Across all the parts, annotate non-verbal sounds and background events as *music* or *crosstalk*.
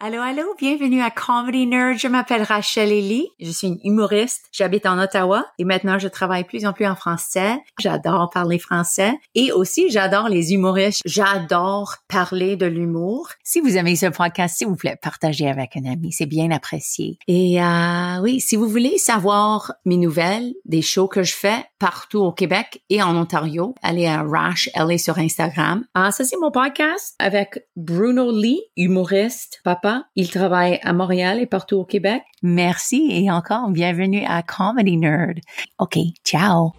Allô, allô, bienvenue à Comedy Nerd. Je m'appelle Rachel Ellie. Je suis une humoriste. J'habite en Ottawa et maintenant je travaille plus en plus en français. J'adore parler français et aussi j'adore les humoristes. J'adore parler de l'humour. Si vous aimez ce podcast, s'il vous plaît, partagez avec un ami. C'est bien apprécié. Et euh, oui, si vous voulez savoir mes nouvelles, des shows que je fais partout au Québec et en Ontario, allez à Rash est sur Instagram. Ah, ça c'est mon podcast avec Bruno Lee, humoriste, papa il travaille à Montréal et partout au Québec. Merci et encore bienvenue à Comedy Nerd. OK, ciao.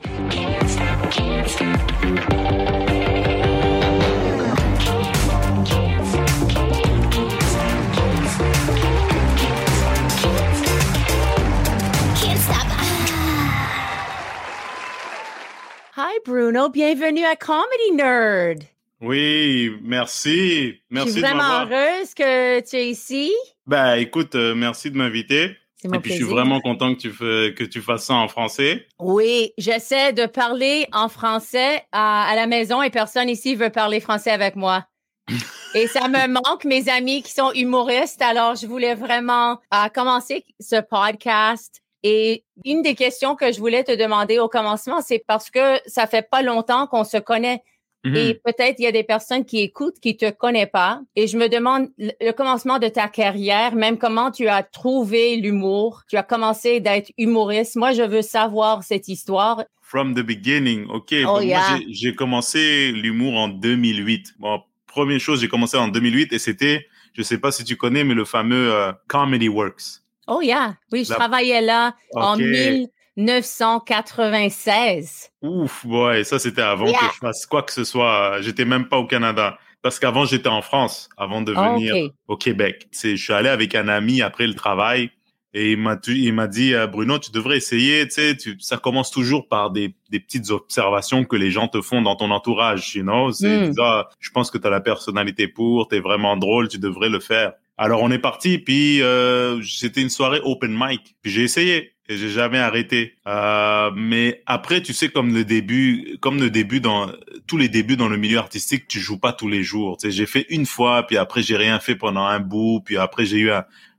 Hi Bruno, bienvenue à Comedy Nerd. Oui, merci. Merci je suis vraiment heureuse que tu es ici. Ben, écoute, euh, merci de m'inviter. Et puis, je suis vraiment content que tu, fais, que tu fasses ça en français. Oui, j'essaie de parler en français à, la maison et personne ici veut parler français avec moi. *laughs* et ça me manque, mes amis qui sont humoristes. Alors, je voulais vraiment euh, commencer ce podcast. Et une des questions que je voulais te demander au commencement, c'est parce que ça fait pas longtemps qu'on se connaît. Et mm-hmm. peut-être il y a des personnes qui écoutent qui te connaissent pas. Et je me demande le commencement de ta carrière, même comment tu as trouvé l'humour. Tu as commencé d'être humoriste. Moi, je veux savoir cette histoire. From the beginning, ok. Oh, moi, j'ai commencé l'humour en 2008. Bon, première chose, j'ai commencé en 2008 et c'était, je sais pas si tu connais, mais le fameux euh, Comedy Works. Oh yeah, oui, je travaillais là en 1000. 996. Ouf, ouais, ça c'était avant que je fasse quoi que ce soit. J'étais même pas au Canada. Parce qu'avant, j'étais en France, avant de venir au Québec. C'est, je suis allé avec un ami après le travail et il m'a, il m'a dit, euh, Bruno, tu devrais essayer, tu sais, ça commence toujours par des, des petites observations que les gens te font dans ton entourage, you know. C'est, hmm. je pense que tu as la personnalité pour, tu es vraiment drôle, tu devrais le faire. Alors on est parti, puis euh, c'était une soirée open mic, puis j'ai essayé et j'ai jamais arrêté. Euh, mais après, tu sais, comme le début, comme le début dans tous les débuts dans le milieu artistique, tu joues pas tous les jours. Tu sais, j'ai fait une fois, puis après j'ai rien fait pendant un bout, puis après j'ai eu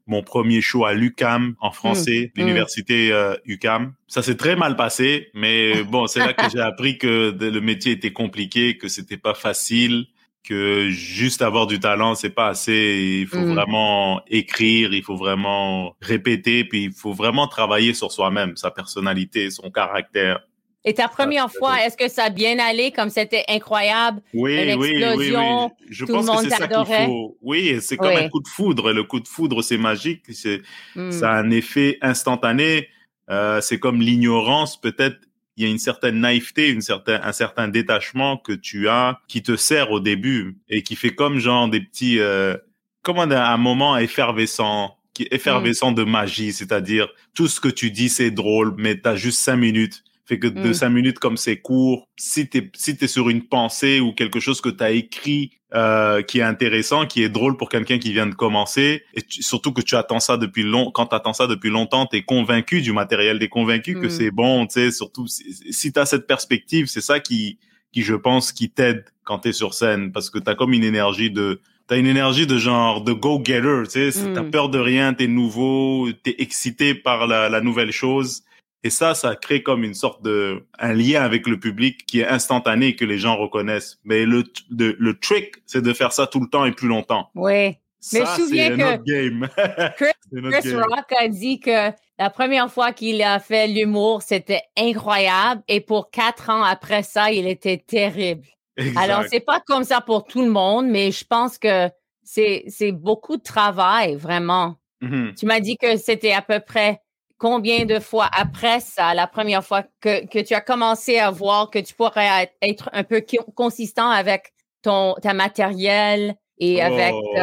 mon premier show à l'UCAM en français, mmh. l'université euh, UCAM. Ça s'est très mal passé, mais bon, c'est là que *laughs* j'ai appris que le métier était compliqué, que c'était pas facile que juste avoir du talent, c'est pas assez. Il faut mm. vraiment écrire, il faut vraiment répéter, puis il faut vraiment travailler sur soi-même, sa personnalité, son caractère. Et ta première fois, est-ce que ça a bien allé comme c'était incroyable? Oui, explosion, oui, oui, Je pense que c'est ça qu'il faut. Oui, c'est comme un coup de foudre. Le coup de foudre, c'est magique. C'est, mm. Ça a un effet instantané. Euh, c'est comme l'ignorance peut-être il y a une certaine naïveté, une certaine, un certain détachement que tu as qui te sert au début et qui fait comme genre des petits, euh, comment un moment effervescent, qui effervescent de magie, c'est-à-dire tout ce que tu dis c'est drôle, mais tu as juste cinq minutes. Fait que de mm. cinq minutes comme c'est court, si t'es si t'es sur une pensée ou quelque chose que tu as écrit euh, qui est intéressant, qui est drôle pour quelqu'un qui vient de commencer, et surtout que tu attends ça depuis long, quand tu attends ça depuis longtemps, tu es convaincu du matériel, tu es convaincu que mm. c'est bon, tu sais, surtout si, si tu as cette perspective, c'est ça qui qui je pense qui t'aide quand tu es sur scène parce que tu as comme une énergie de T'as une énergie de genre de go-getter, tu sais, t'as mm. peur de rien, t'es nouveau, t'es excité par la, la nouvelle chose. Et ça, ça crée comme une sorte de un lien avec le public qui est instantané et que les gens reconnaissent. Mais le le, trick, c'est de faire ça tout le temps et plus longtemps. Oui. Mais je me souviens que game. *laughs* Chris, Rock a dit que la première fois qu'il a fait l'humour, c'était incroyable. Et pour quatre ans après ça, il était terrible. Exact. Alors, c'est pas comme ça pour tout le monde, mais je pense que c'est, c'est beaucoup de travail, vraiment. Mm-hmm. Tu m'as dit que c'était à peu près combien de fois après ça, la première fois que, que tu as commencé à voir que tu pourrais être un peu consistant avec ton ta matériel et avec oh,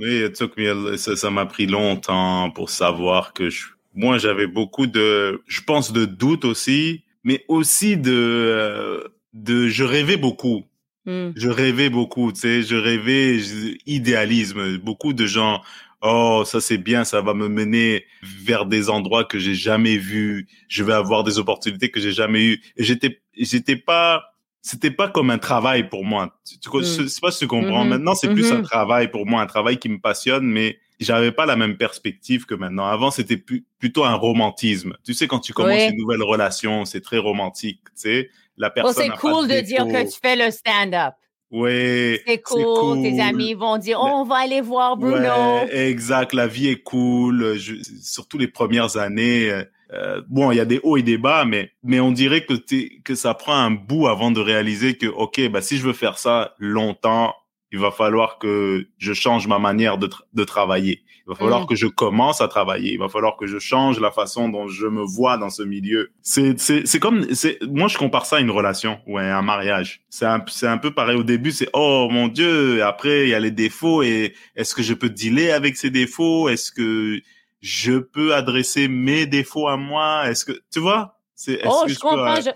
mais ça m'a pris longtemps pour savoir que je, moi j'avais beaucoup de je pense de doutes aussi mais aussi de euh, de je rêvais beaucoup hmm. Je rêvais beaucoup, tu sais, je rêvais idéalisme. Beaucoup de gens oh ça c'est bien, ça va me mener vers des endroits que j'ai jamais vus, je vais avoir des opportunités que j'ai jamais eues. Et j'étais j'étais pas c'était pas comme un travail pour moi. Tu, tu mm. sais pas si tu comprends. Mm-hmm. Maintenant, c'est plus un mm-hmm. travail pour moi, un travail qui me passionne, mais j'avais pas la même perspective que maintenant. Avant, c'était plutôt un romantisme. Tu sais, quand tu commences une nouvelle relation, c'est très romantique. Tu sais, la personne. c'est cool de, dire que tu fais le stand-up. Oui. C'est cool. Tes amis vont dire, oh, on va aller voir Bruno. Ouais, exact. La vie est cool. surtout les premières années. Euh, bon, il y a des hauts et des bas, mais mais on dirait que que ça prend un bout avant de réaliser que ok, bah si je veux faire ça longtemps, il va falloir que je change ma manière de, de travailler. Il va falloir mm. que je commence à travailler. Il va falloir que je change la façon dont je me vois dans ce milieu. C'est, c'est, c'est comme, c'est, moi, je compare ça à une relation ou à un mariage. C'est un, c'est un peu pareil. Au début, c'est, oh, mon Dieu. après, il y a les défauts et est-ce que je peux dealer avec ces défauts? Est-ce que je peux adresser mes défauts à moi? Est-ce que, tu vois? C'est, oh, je, comprends. je,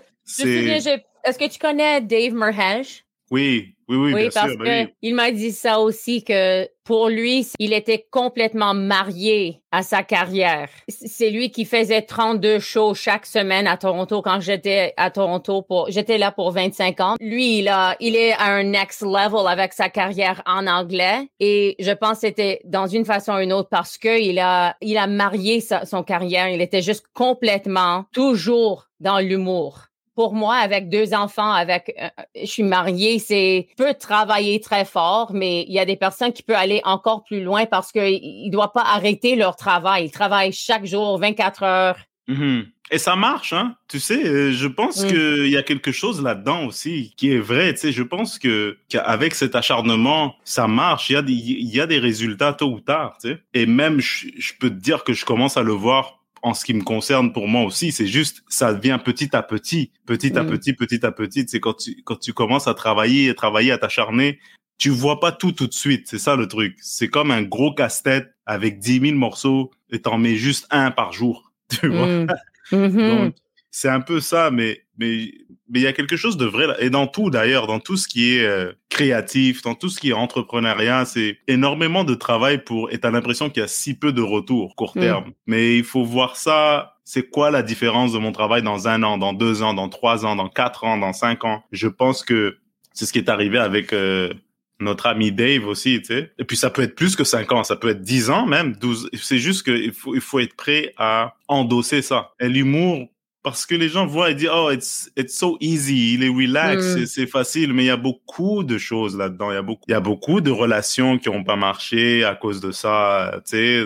est-ce que tu connais Dave Merhesh? Oui, oui, oui, oui parce ben que il m'a dit ça aussi que pour lui, il était complètement marié à sa carrière. C'est lui qui faisait 32 shows chaque semaine à Toronto quand j'étais à Toronto pour, j'étais là pour 25 ans. Lui, il a, il est à un next level avec sa carrière en anglais et je pense que c'était dans une façon ou une autre parce que il a, il a marié son carrière. Il était juste complètement toujours dans l'humour pour moi, avec deux enfants, avec, euh, je suis mariée, c'est peut travailler très fort, mais il y a des personnes qui peuvent aller encore plus loin parce qu'ils ne doivent pas arrêter leur travail. Ils travaillent chaque jour 24 heures. Mm-hmm. Et ça marche, hein? Tu sais, euh, je pense mm. qu'il y a quelque chose là-dedans aussi qui est vrai. Tu sais, je pense que qu'avec cet acharnement, ça marche. Il y a des, il y a des résultats tôt ou tard. Tu sais. Et même, je, je peux te dire que je commence à le voir en ce qui me concerne pour moi aussi, c'est juste ça vient petit à petit, petit à mm. petit, petit à petit. C'est quand tu quand tu commences à travailler, à travailler, à t'acharner, tu vois pas tout tout de suite. C'est ça le truc. C'est comme un gros casse-tête avec 10 000 morceaux et t'en mets juste un par jour. *laughs* Tu vois? Mm. *laughs* Mm-hmm. c'est un peu ça, mais mais mais il y a quelque chose de vrai là. Et dans tout d'ailleurs, dans tout ce qui est euh, créatif, dans tout ce qui est entrepreneuriat, c'est énormément de travail pour. Et t'as l'impression qu'il y a si peu de retours court mm. terme. Mais il faut voir ça. C'est quoi la différence de mon travail dans un an, dans deux ans, dans trois ans, dans quatre ans, dans cinq ans? Je pense que c'est ce qui est arrivé avec. Euh, notre ami Dave aussi, tu sais. Et puis ça peut être plus que cinq ans, ça peut être dix ans même, 12. C'est juste qu'il faut, il faut être prêt à endosser ça. Et l'humour, parce que les gens voient et disent oh it's it's so easy il est relax mm. c'est facile mais il y a beaucoup de choses là-dedans. Il y a beaucoup il y a beaucoup de relations qui ont pas marché à cause de ça tu sais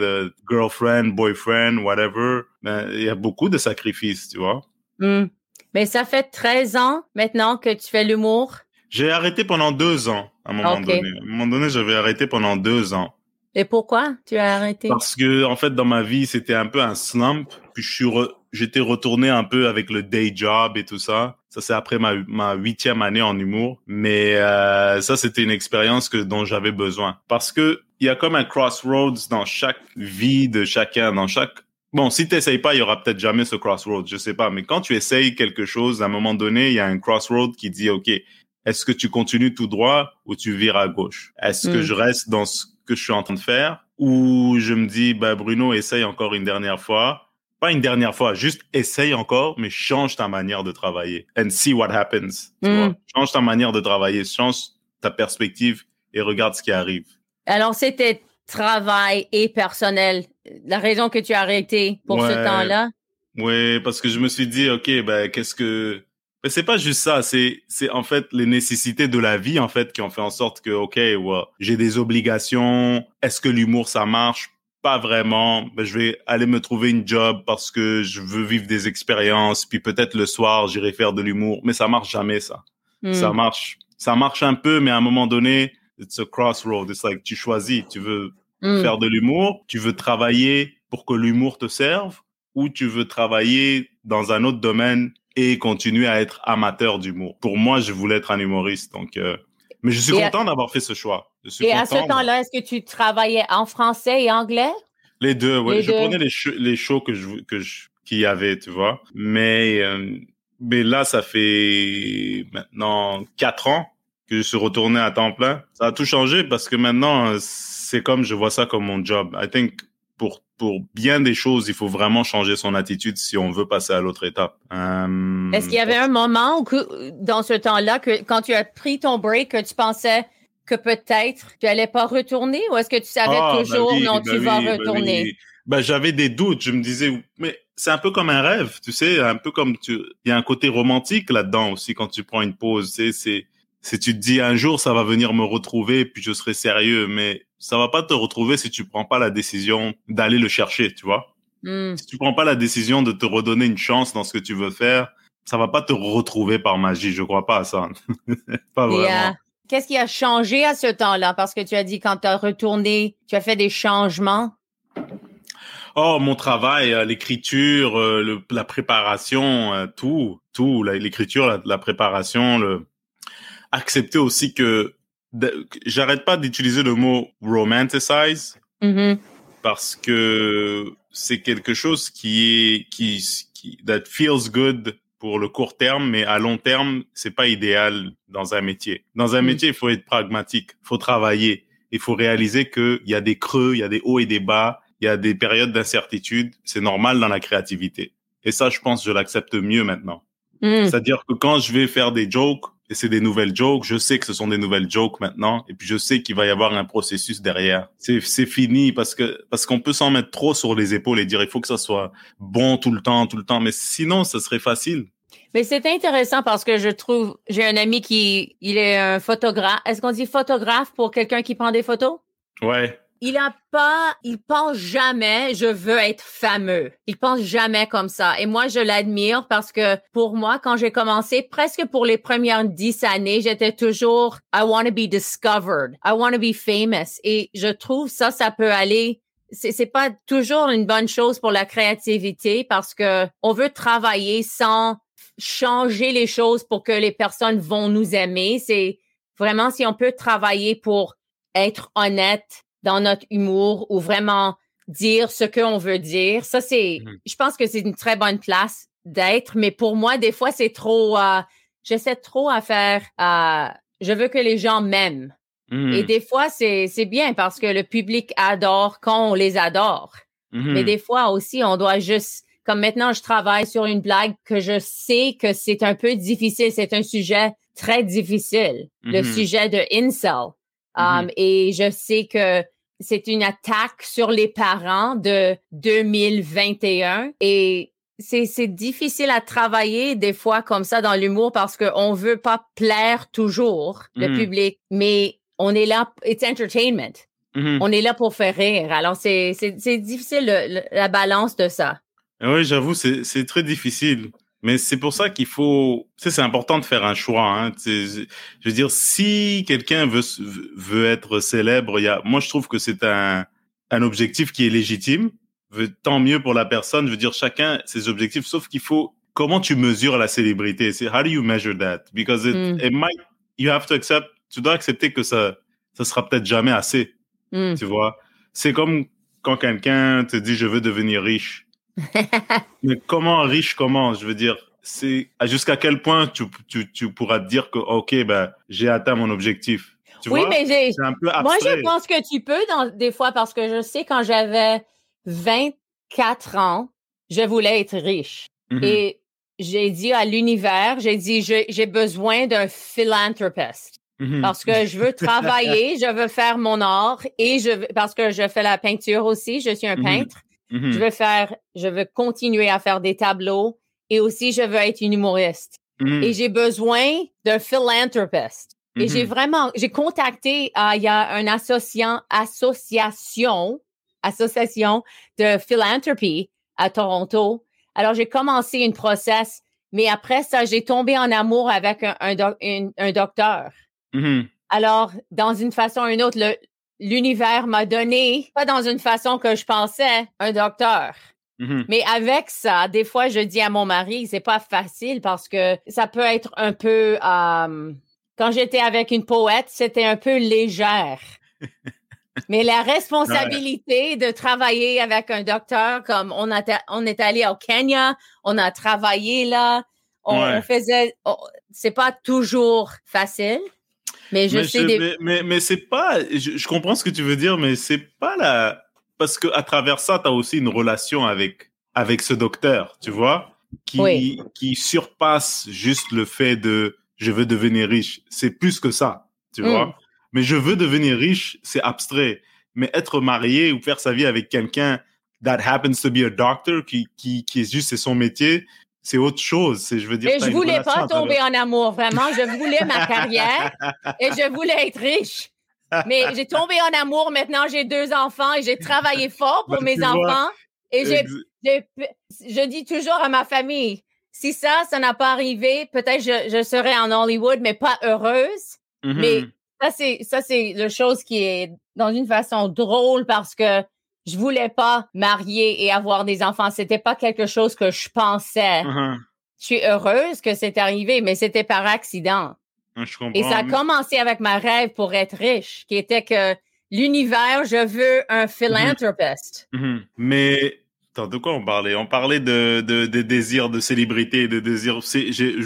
girlfriend boyfriend whatever. Ben, il y a beaucoup de sacrifices tu vois. Mm. mais ça fait 13 ans maintenant que tu fais l'humour. J'ai arrêté pendant deux ans à un moment donné. À un moment donné j'avais arrêté pendant deux ans. Et pourquoi tu as arrêté? Parce que en fait dans ma vie c'était un peu un slump puis je suis j'étais retourné un peu avec le day job et tout ça. Ça, c'est après ma, ma huitième année en humour. Mais euh, ça, c'était une expérience que dont j'avais besoin. Parce que il y a comme un crossroads dans chaque vie de chacun, dans chaque... Bon, si tu n'essayes pas, il y aura peut-être jamais ce crossroads, je sais pas. Mais quand tu essayes quelque chose, à un moment donné, il y a un crossroad qui dit, OK, est-ce que tu continues tout droit ou tu vires à gauche? Est-ce que mm. je reste dans ce que je suis en train de faire? Ou je me dis, bah, Bruno, essaye encore une dernière fois pas une dernière fois, juste essaye encore, mais change ta manière de travailler and see what happens. Mm. Change ta manière de travailler, change ta perspective et regarde ce qui arrive. Alors, c'était travail et personnel. La raison que tu as arrêté pour ce temps-là? Oui, parce que je me suis dit, OK, ben, qu'est-ce que, mais c'est pas juste ça, c'est c'est en fait les nécessités de la vie en fait qui ont fait en sorte que OK, ouais, j'ai des obligations, est-ce que l'humour ça marche? Pas vraiment. Ben, je vais aller me trouver une job parce que je veux vivre des expériences. Puis peut-être le soir, j'irai faire de l'humour. Mais ça marche jamais, ça. Hmm. Ça marche. Ça marche un peu, mais à un moment donné, it's a crossroad. It's like, tu choisis. Tu veux hmm. faire de l'humour. Tu veux travailler pour que l'humour te serve ou tu veux travailler dans un autre domaine et continuer à être amateur d'humour. Pour moi, je voulais être un humoriste. Donc, euh, mais je suis content d'avoir fait ce choix. et à ce temps-là, est-ce que tu travaillais en français et anglais? Les deux, oui. Je prenais les, les shows que je, que je, qu'il y avait, tu vois. Mais, euh, mais là, ça fait maintenant quatre ans que je suis retourné à temps plein. Ça a tout changé parce que maintenant, c'est comme, je vois ça comme mon job. I think pour pour bien des choses, il faut vraiment changer son attitude si on veut passer à l'autre étape. Est-ce qu'il y avait un moment où, dans ce temps-là, que quand tu as pris ton break, que tu pensais que peut-être tu allais pas retourner ou est-ce que tu savais ah, bah toujours non, bah tu vas bah retourner? Bah, j'avais des doutes. Je me disais, mais c'est un peu comme un rêve, tu sais, un peu comme tu, il y a un côté romantique là-dedans aussi quand tu prends une pause. C'est, c'est, si tu te dis un jour ça va venir me retrouver puis je serai sérieux, mais ça va pas te retrouver si tu prends pas la décision d'aller le chercher, tu vois. Hmm. Si tu prends pas la décision de te redonner une chance dans ce que tu veux faire, ça va pas te retrouver par magie. Je crois pas à ça. *laughs* pas vraiment. Qu'est-ce qui a changé à ce temps-là? Parce que tu as dit quand tu as retourné, tu as fait des changements? Oh, mon travail, euh, l'écriture, euh, la préparation, euh, tout, tout, l'écriture, la, préparation, le accepter aussi que j'arrête pas d'utiliser le mot romanticize mm-hmm. parce que c'est quelque chose qui est qui, qui that feels good pour le court terme, mais à long terme, c'est pas idéal dans un métier. Dans un mm. métier, il faut être pragmatique, il faut travailler, il faut réaliser qu'il y a des creux, il y a des hauts et des bas, il y a des périodes d'incertitude. C'est normal dans la créativité. Et ça, je pense, je l'accepte mieux maintenant. Mm. C'est-à-dire que quand je vais faire des jokes, et c'est des nouvelles jokes, je sais que ce sont des nouvelles jokes maintenant, et puis je sais qu'il va y avoir un processus derrière. C'est, c'est fini parce que, parce qu'on peut s'en mettre trop sur les épaules et dire il faut que ça soit bon tout le temps, tout le temps, mais sinon, ça serait facile. Mais c'est intéressant parce que je trouve, j'ai un ami qui, il est un photographe. Est-ce qu'on dit photographe pour quelqu'un qui prend des photos? Ouais. Il a pas, il pense jamais, je veux être fameux. Il pense jamais comme ça. Et moi, je l'admire parce que pour moi, quand j'ai commencé, presque pour les premières dix années, j'étais toujours, I want to be discovered. I want to be famous. Et je trouve ça, ça peut aller c'est pas toujours une bonne chose pour la créativité parce que on veut travailler sans changer les choses pour que les personnes vont nous aimer. C'est vraiment si on peut travailler pour être honnête dans notre humour ou vraiment dire ce qu'on veut dire. Ça, c'est, mmh. je pense que c'est une très bonne place d'être, mais pour moi, des fois, c'est trop, euh, j'essaie trop à faire, euh, je veux que les gens m'aiment. Et mmh. des fois, c'est, c'est bien parce que le public adore quand on les adore. Mais mmh. des fois aussi, on doit juste comme maintenant, je travaille sur une blague que je sais que c'est un peu difficile. C'est un sujet très difficile, le mm-hmm. sujet de incel. Mm-hmm. Um, et je sais que c'est une attaque sur les parents de 2021 et c'est difficile à travailler des fois comme ça dans l'humour parce qu'on veut pas plaire toujours le mm-hmm. public, mais on est là, it's entertainment. On est là pour faire rire. Alors, c'est difficile la balance de ça. Oui, j'avoue, c'est très difficile. Mais c'est pour ça qu'il faut, c'est important de faire un choix. Hein. Je veux dire, si quelqu'un veut veut être célèbre, il y a, moi je trouve que c'est un un objectif qui est légitime. Tant mieux pour la personne. Je veux dire, chacun ses objectifs. Sauf qu'il faut, comment tu mesures la célébrité? C'est how do you measure that? Because it, mm. it might, you have to accept. Tu dois accepter que ça, ça sera peut-être jamais assez. Mm. Tu vois? C'est comme quand quelqu'un te dit je veux devenir riche *laughs* mais comment riche comment Je veux dire, c'est jusqu'à quel point tu, tu, tu, pourras te dire que ok ben j'ai atteint mon objectif. Tu oui, mais j'ai. Moi, je pense que tu peux dans, des fois parce que je sais quand j'avais 24 ans, je voulais être riche mm-hmm. et j'ai dit à l'univers, j'ai dit j'ai besoin d'un philanthropiste. Mm-hmm. Parce que je veux travailler, *laughs* je veux faire mon art et je parce que je fais la peinture aussi, je suis un mm-hmm. peintre. Je mm-hmm. veux faire, je veux continuer à faire des tableaux et aussi je veux être une humoriste. Mm-hmm. Et j'ai besoin d'un philanthropiste. Et j'ai mm-hmm. vraiment, j'ai contacté, euh, il y a une association, association, association de philanthropie à Toronto. Alors j'ai commencé une process, mais après ça, j'ai tombé en amour avec un, un, un docteur. Alors, dans une façon ou une autre, le, l'univers m'a donné, pas dans une façon que je pensais, un docteur. Mm-hmm. Mais avec ça, des fois, je dis à mon mari, c'est pas facile parce que ça peut être un peu. Euh, quand j'étais avec une poète, c'était un peu légère. *laughs* Mais la responsabilité de travailler avec un docteur, comme on, a, on est allé au Kenya, on a travaillé là, on, faisait, c'est pas toujours facile. Mais je sais mais, mais, c'est pas, je, comprends ce que tu veux dire, mais c'est pas la, parce que à travers ça, tu as aussi une relation avec, avec ce docteur, tu vois, qui, qui surpasse juste le fait de je veux devenir riche. C'est plus que ça, tu mm. vois. Mais je veux devenir riche, c'est abstrait. Mais être marié ou faire sa vie avec quelqu'un that happens to be a doctor, qui, qui, qui est juste, c'est son métier, c'est autre chose. Je veux dire. Mais je voulais pas tomber en amour, vraiment. Je voulais ma carrière et je voulais être riche. Mais j'ai tombé en amour. Maintenant, j'ai deux enfants et j'ai travaillé fort pour ben, mes enfants. Et j'ai, je dis toujours à ma famille, si ça, ça n'a pas arrivé, peut-être je, je serais en Hollywood, mais pas heureuse. Mm-hmm. Mais ça, c'est, ça, c'est la chose qui est dans une façon drôle parce que je voulais pas marier et avoir des enfants. C'était pas quelque chose que je pensais. Uh-huh. Je suis heureuse que c'est arrivé, mais c'était par accident. Je comprends. Et ça a commencé avec ma rêve pour être riche, qui était que l'univers, je veux un mm-hmm. philanthropiste. Mm-hmm. Mais Attends, de quoi on parlait On parlait de, de, de célébrité, de désir.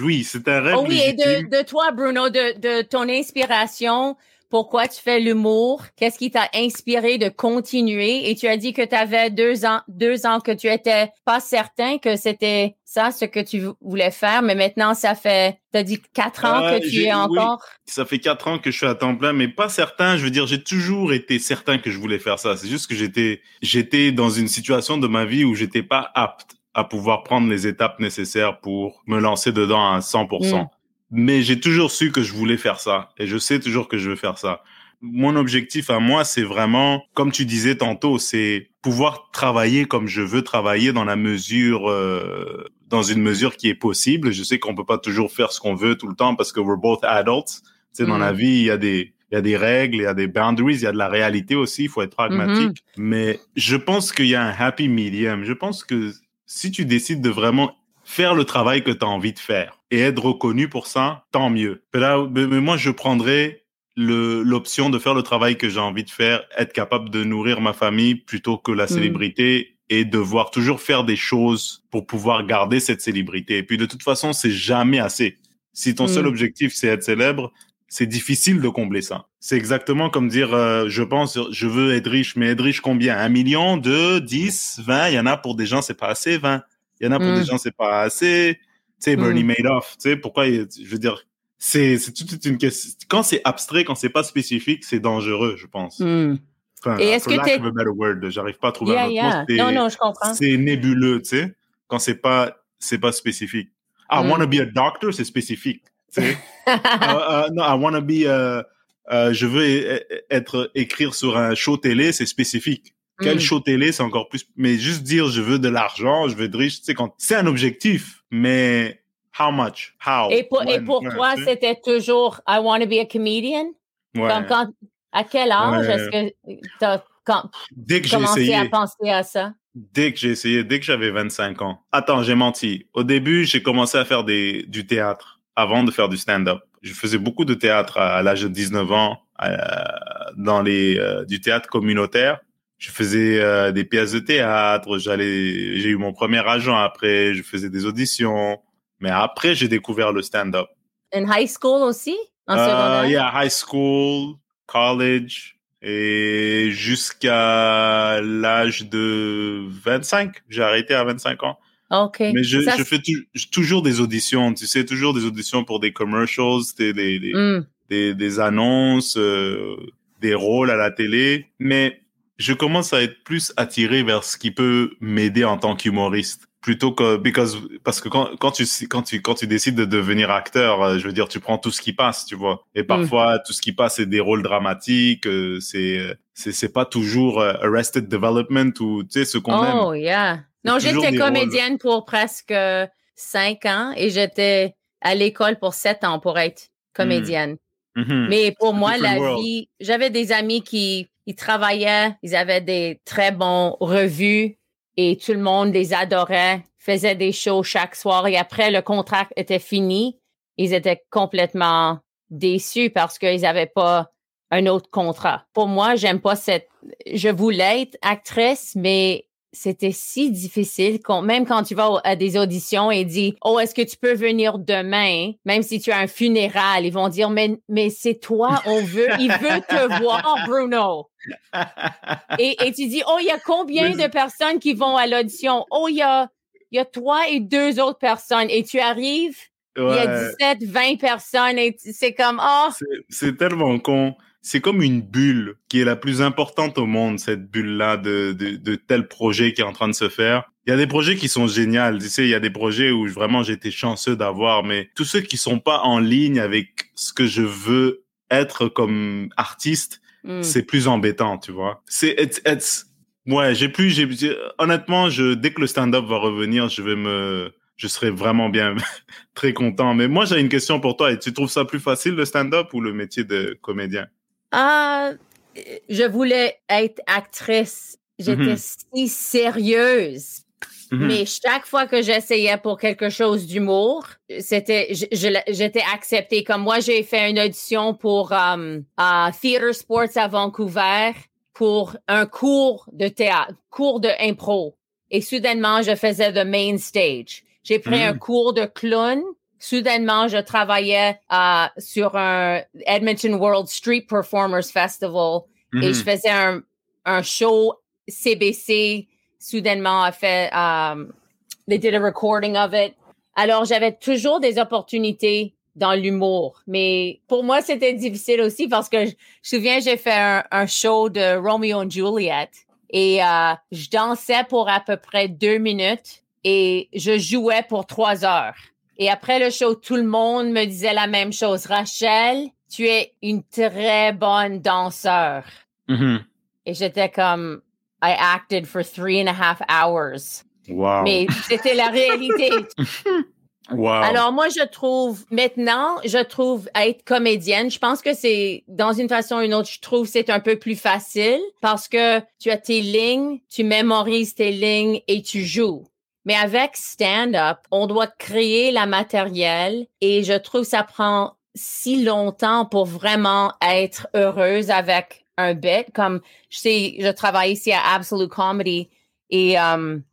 Oui, c'est un rêve. Oh oui, et de, de toi, Bruno, de, de ton inspiration pourquoi tu fais l'humour, qu'est-ce qui t'a inspiré de continuer? Et tu as dit que tu avais deux ans, deux ans que tu étais pas certain que c'était ça ce que tu voulais faire, mais maintenant ça fait, t'as dit quatre ans que tu es encore? ça fait quatre ans que je suis à temps plein, mais pas certain. Je veux dire, j'ai toujours été certain que je voulais faire ça. C'est juste que j'étais, j'étais dans une situation de ma vie où j'étais pas apte à pouvoir prendre les étapes nécessaires pour me lancer dedans à 100% mais j'ai toujours su que je voulais faire ça et je sais toujours que je veux faire ça. Mon objectif à moi, c'est vraiment, comme tu disais tantôt, c'est pouvoir travailler comme je veux travailler dans la mesure, euh, dans une mesure qui est possible. Je sais qu'on peut pas toujours faire ce qu'on veut tout le temps parce que we're both adults. Tu sais, dans la mm. vie, il y a des, il y a des règles, il y a des boundaries, il y a de la réalité aussi. Il faut être pragmatique. Mm-hmm. Mais je pense qu'il y a un happy medium. Je pense que si tu décides de vraiment faire le travail que tu as envie de faire et être reconnu pour ça, tant mieux. Mais, là, mais moi, je prendrais l'option de faire le travail que j'ai envie de faire, être capable de nourrir ma famille plutôt que la mm. célébrité et devoir toujours faire des choses pour pouvoir garder cette célébrité. Et puis de toute façon, c'est jamais assez. Si ton seul mm. objectif c'est être célèbre, c'est difficile de combler ça. C'est exactement comme dire, euh, je pense, je veux être riche, mais être riche combien? Un million, deux, dix, vingt? Il y en a pour des gens, c'est pas assez, vingt. Il y en a pour des mm. gens, c'est pas assez. Tu sais, Bernie mm. Madoff, tu sais, pourquoi, je veux dire, c'est, c'est toute une question. Quand c'est abstrait, quand c'est pas spécifique, c'est dangereux, je pense. Mm. Enfin, Et est-ce que tu word, j'arrive pas à trouver un autre mot. Non, non, je comprends. C'est nébuleux, tu sais, quand c'est pas, c'est pas spécifique. I want to be a doctor, c'est spécifique, tu sais. uh, uh, *laughs* non, I want to be, uh, uh, je veux e, e, être, écrire sur un show télé, c'est spécifique. Quel mm. show télé, c'est encore plus. Mais juste dire, je veux de l'argent, je veux être riche, tu sais, quand c'est un objectif, mais how much, how? Et pour, et pour toi, c'était toujours I want to be a comedian? Ouais. quand, à quel âge est-ce que tu as Dès que commencé essayé, à penser à ça? Dès que j'ai essayé, dès que j'avais 25 ans. Attends, j'ai menti. Au début, j'ai commencé à faire des, du théâtre avant de faire du stand-up. Je faisais beaucoup de théâtre à, l'âge de 19 ans, euh, dans les, euh, du théâtre communautaire je faisais euh, des pièces de théâtre, j'allais, j'ai eu mon premier agent après, je faisais des auditions, mais après j'ai découvert le stand-up. En high school aussi, en uh, secondaire? Yeah, high school, college et jusqu'à l'âge de 25, j'ai arrêté à 25 ans. Ok. Mais je, je fais toujours des auditions, tu sais, toujours des auditions pour des commercials, des des, des, mm. des, des annonces, euh, des rôles à la télé, mais je commence à être plus attiré vers ce qui peut m'aider en tant qu'humoriste plutôt que because, parce que quand, quand tu quand tu quand tu décides de devenir acteur, euh, je veux dire tu prends tout ce qui passe, tu vois. Et mm. parfois tout ce qui passe c'est des rôles dramatiques, euh, c'est c'est c'est pas toujours euh, Arrested Development ou tu sais ce qu'on aime. Oh yeah. Non, j'étais comédienne pour presque cinq ans et j'étais à l'école pour sept ans pour être comédienne. Mm. Mm-hmm. Mais pour moi la vie, j'avais des amis qui ils travaillaient, ils avaient des très bons revues et tout le monde les adorait, faisait des shows chaque soir et après le contrat était fini, ils étaient complètement déçus parce qu'ils n'avaient pas un autre contrat. Pour moi, j'aime pas cette, je voulais être actrice, mais c'était si difficile, même quand tu vas à des auditions et dis, oh, est-ce que tu peux venir demain, même si tu as un funéral, ils vont dire, mais, mais c'est toi, on veut, il veut te *laughs* voir, Bruno. et, et tu dis, oh, il y a combien de personnes qui vont à l'audition? Oh, il y a, il y a toi et deux autres personnes et tu arrives, il y a 17, 20 personnes et c'est comme, oh. C'est tellement con c'est comme une bulle qui est la plus importante au monde, cette bulle-là de, de, de tel projet qui est en train de se faire. Il y a des projets qui sont géniaux. Tu sais, il y a des projets où vraiment été chanceux d'avoir, mais tous ceux qui sont pas en ligne avec ce que je veux être comme artiste, hmm. c'est plus embêtant, tu vois. C'est, ouais, j'ai plus, j'ai, honnêtement, je, dès que le stand-up va revenir, je vais me, je serai vraiment bien, *laughs* très content. Mais moi, j'ai une question pour toi. Et tu trouves ça plus facile le stand-up ou le métier de comédien? Ah, je voulais être actrice. J'étais mm-hmm. si sérieuse. Mm-hmm. Mais chaque fois que j'essayais pour quelque chose d'humour, c'était, j'étais acceptée. Comme moi, j'ai fait une audition pour um, Theater Sports à Vancouver pour un cours de théâtre, cours de impro. Et soudainement, je faisais the main stage. J'ai pris un mm. cours de clown. Soudainement, je travaillais uh, sur un Edmonton World Street Performers Festival et je mm-hmm. faisais un, un show CBC. Soudainement, a fait, um, they did a recording of it. Alors, j'avais toujours des opportunités dans l'humour. Mais pour moi, c'était difficile aussi parce que je, me souviens, j'ai fait un, un, show de Romeo and Juliet et uh, je dansais pour à peu près deux minutes et je jouais pour trois heures. Et après le show, tout le monde me disait la même chose. Rachel, tu es une très bonne danseur. Mm-hmm. Et j'étais comme, I acted for three and a half hours. Wow. Mais c'était la réalité. *laughs* wow. Alors moi, je trouve, maintenant, je trouve être comédienne, je pense que c'est, dans une façon ou une autre, je trouve c'est un peu plus facile parce que tu as tes lignes, tu mémorises tes lignes et tu joues. Mais avec stand-up, on doit créer la matériel et je trouve que ça prend si longtemps pour vraiment être heureuse avec un bit. Comme je sais, je travaille ici à Absolute Comedy et um,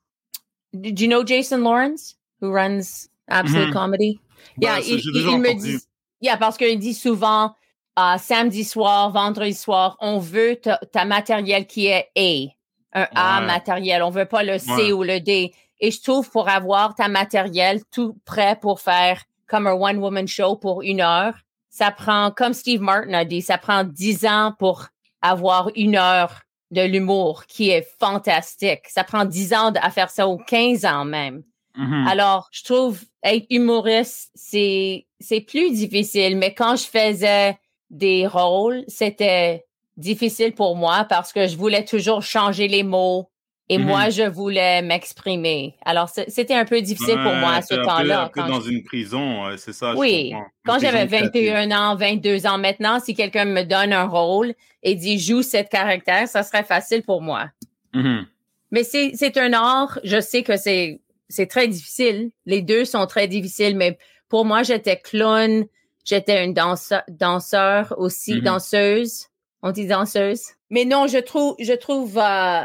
do you know Jason Lawrence who runs Absolute mm-hmm. Comedy? yeah, il, me dit, yeah, parce qu'il dit souvent uh, samedi soir, vendredi soir, on veut ta, matériel qui est A, un A matériel. On veut pas le C ou le D. Et je trouve pour avoir ta matériel tout prêt pour faire comme un one-woman show pour une heure, ça prend, comme Steve Martin a dit, ça prend dix ans pour avoir une heure de l'humour qui est fantastique. Ça prend dix ans à faire ça ou quinze ans même. Mm-hmm. Alors, je trouve être humoriste, c'est, c'est plus difficile, mais quand je faisais des rôles, c'était difficile pour moi parce que je voulais toujours changer les mots, et mm-hmm. moi, je voulais m'exprimer. Alors, c'était un peu difficile pour moi à ce temps-là. Un peu dans une prison, c'est ça. Oui. quand j'avais 21 ans, 22 ans maintenant, si quelqu'un me donne un rôle et dit joue cette caractère, ça serait facile pour moi. Mm-hmm. Mais c'est un art, je sais que c'est très difficile. Les deux sont très difficiles, mais pour moi, j'étais clown, j'étais une danseur, danseur aussi, mm-hmm. danseuse. On dit danseuse? Mais non, je trouve, je trouve, euh,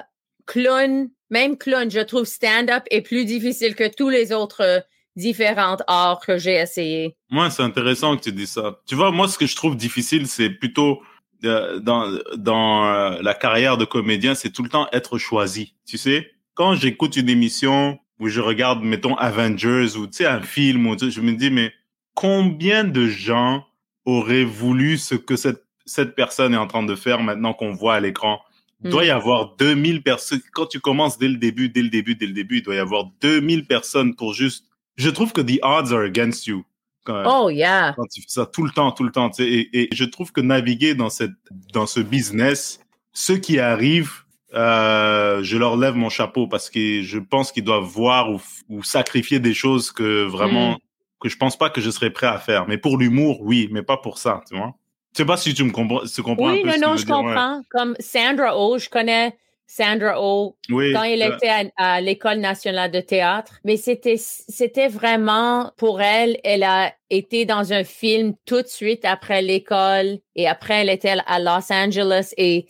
clown, même clown, je trouve stand-up est plus difficile que tous les autres euh, différentes arts que j'ai essayé. Moi, c'est intéressant que tu dis ça. Tu vois, moi, ce que je trouve difficile, c'est plutôt euh, dans dans euh, la carrière de comédien, c'est tout le temps être choisi. Tu sais, quand j'écoute une émission où je regarde, mettons, Avengers ou tu sais un film, ou, je me dis mais combien de gens auraient voulu ce que cette cette personne est en train de faire maintenant qu'on voit à l'écran? Il doit y mm. avoir 2000 personnes. Quand tu commences dès le début, dès le début, dès le début, il doit y avoir 2000 personnes pour juste. Je trouve que the odds are against you. oh, yeah. Quand tu fais ça tout le temps, tout le temps. Et, et je trouve que naviguer dans, cette, dans ce business, ceux qui arrivent, euh, je leur lève mon chapeau parce que je pense qu'ils doivent voir ou, ou, sacrifier des choses que vraiment, mm. que je pense pas que je serais prêt à faire. Mais pour l'humour, oui, mais pas pour ça, tu vois. Sais pas si tu me comprends, tu comprends oui, un peu non, non, je comprends. Comme Sandra Oh, je connais Sandra Oh quand elle euh était à, l'école nationale de théâtre, mais c'était c'était vraiment pour elle, elle a été dans un film tout de suite après l'école et après elle était à Los Angeles et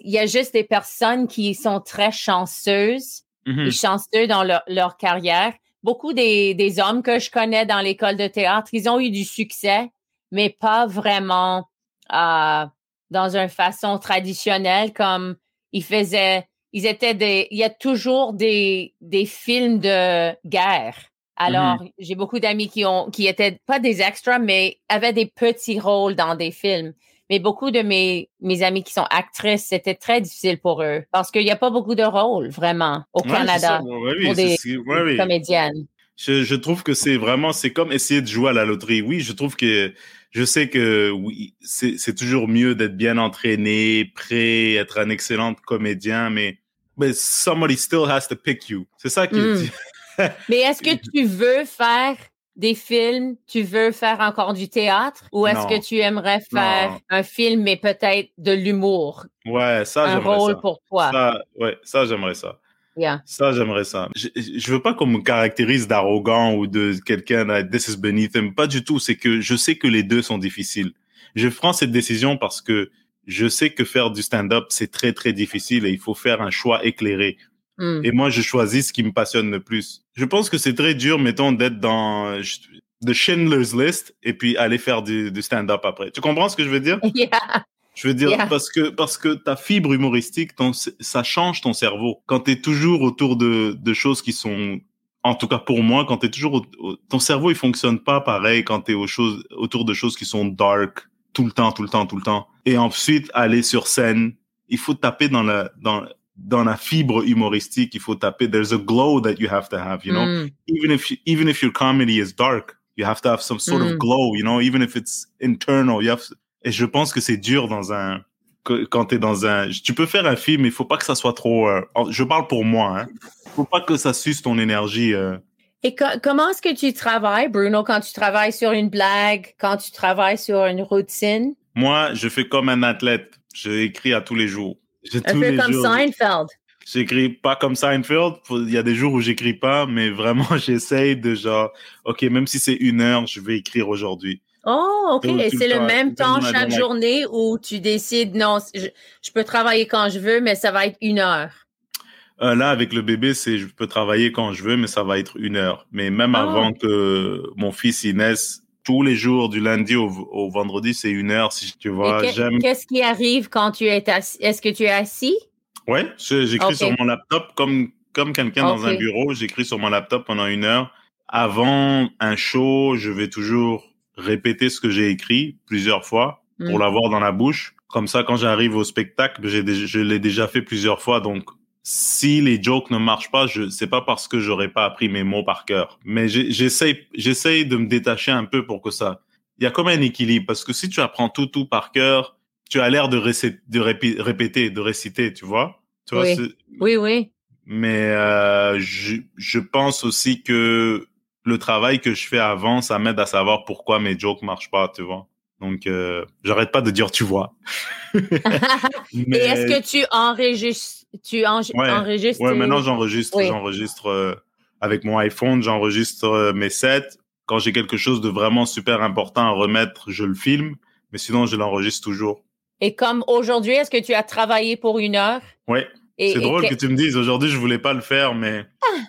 il y a juste des personnes qui sont très chanceuses mm-hmm. et chanceux dans leur, leur carrière. Beaucoup des, des hommes que je connais dans l'école de théâtre, ils ont eu du succès, mais pas vraiment dans une façon traditionnelle, comme ils faisaient, ils étaient des, il y a toujours des, des films de guerre. Alors, mm-hmm. j'ai beaucoup d'amis qui ont, qui étaient pas des extras, mais avaient des petits rôles dans des films. mais beaucoup de mes, mes amis qui sont actrices, c'était très difficile pour eux parce qu'il n'y a pas beaucoup de rôles vraiment au Canada pour des comédiennes. Je, je, trouve que c'est vraiment, c'est comme essayer de jouer à la loterie. Oui, je trouve que je sais que oui, c'est toujours mieux d'être bien entraîné, prêt, être un excellent comédien, mais but somebody still has to pick you. C'est ça qui. Mm. *laughs* mais est-ce que tu veux faire des films, tu veux faire encore du théâtre? Ou est-ce que tu aimerais faire un film mais peut-être de l'humour? Ouais, ça Un rôle pour toi. Ça, ouais, ça j'aimerais ça. Ça, j'aimerais ça. Je, je veux pas qu'on me caractérise d'arrogant ou de quelqu'un, this is beneath him. Pas du tout. C'est que je sais que les deux sont difficiles. Je prends cette décision parce que je sais que faire du stand-up, c'est très, très difficile et il faut faire un choix éclairé. Hmm. Et moi, je choisis ce qui me passionne le plus. Je pense que c'est très dur, mettons, d'être dans The Schindler's List et puis aller faire du, du stand-up après. Tu comprends ce que je veux dire? *laughs* Yeah. Je veux dire, parce que, parce que ta fibre humoristique, ton, ça change ton cerveau. Quand tu es toujours autour de, de choses qui sont, en tout cas pour moi, quand tu es toujours, ton cerveau, il fonctionne pas pareil quand tu es aux choses, autour de choses qui sont dark tout le temps, tout le temps, tout le temps. Et ensuite, aller sur scène, il faut taper dans la, dans, dans la fibre humoristique, il faut taper, there's a glow that you have to have, you know? Mm. Even if, even if your comedy is dark, you have to have some sort of mm. glow, you know? Even if it's internal, you have, et je pense que c'est dur dans un quand tu es dans un tu peux faire un film mais il faut pas que ça soit trop euh, je parle pour moi hein. Faut pas que ça suce ton énergie euh. Et comment est-ce que tu travailles Bruno quand tu travailles sur une blague, quand tu travailles sur une routine? Moi, je fais comme un athlète, j'écris à tous les jours. Un peu comme Seinfeld. J'écris pas comme Seinfeld. Il y a des jours où j'écris pas, mais vraiment, *laughs* j'essaye de genre, OK, même si c'est une heure, je vais écrire aujourd'hui. Oh, OK. Et c'est le même temps chaque journée où tu décides, non, je, peux travailler quand je veux, mais ça va être une heure? Euh, là, avec le bébé, c'est je peux travailler quand je veux, mais ça va être une heure. Mais même ah. avant que mon fils y naisse, tous les jours, du lundi au, vendredi, c'est une heure, si tu vois. Qu'est-ce qui arrive quand tu es assis? Est-ce que tu es assis? Oui, j'écris sur mon laptop comme, comme quelqu'un dans un bureau. J'écris sur mon laptop pendant une heure. Avant un show, je vais toujours répéter ce que j'ai écrit plusieurs fois pour mm. l'avoir dans la bouche. Comme ça, quand j'arrive au spectacle, je l'ai déjà fait plusieurs fois. Donc, si les jokes ne marchent pas, je c'est pas parce que j'aurais pas appris mes mots par cœur. Mais j'essaye, j'essaye de me détacher un peu pour que ça. Il y a comme un équilibre parce que si tu apprends tout tout par cœur, tu as l'air de, de répéter, de réciter, tu vois? Tu oui. oui, oui. Mais euh, je, je pense aussi que le travail que je fais avant, ça m'aide à savoir pourquoi mes jokes marchent pas, tu vois. Donc, euh, j'arrête pas de dire tu vois. *laughs* Et est-ce que tu enregistres, tu enregistres? Ouais, maintenant j'enregistre, j'enregistre euh, avec mon iPhone, j'enregistre euh, mes sets. Quand j'ai quelque chose de vraiment super important à remettre, je le filme. Mais sinon, je l'enregistre toujours. Et comme aujourd'hui, est-ce que tu as travaillé pour une heure? Oui. C'est drôle que... tu me dises. Aujourd'hui, je voulais pas le faire, mais ah!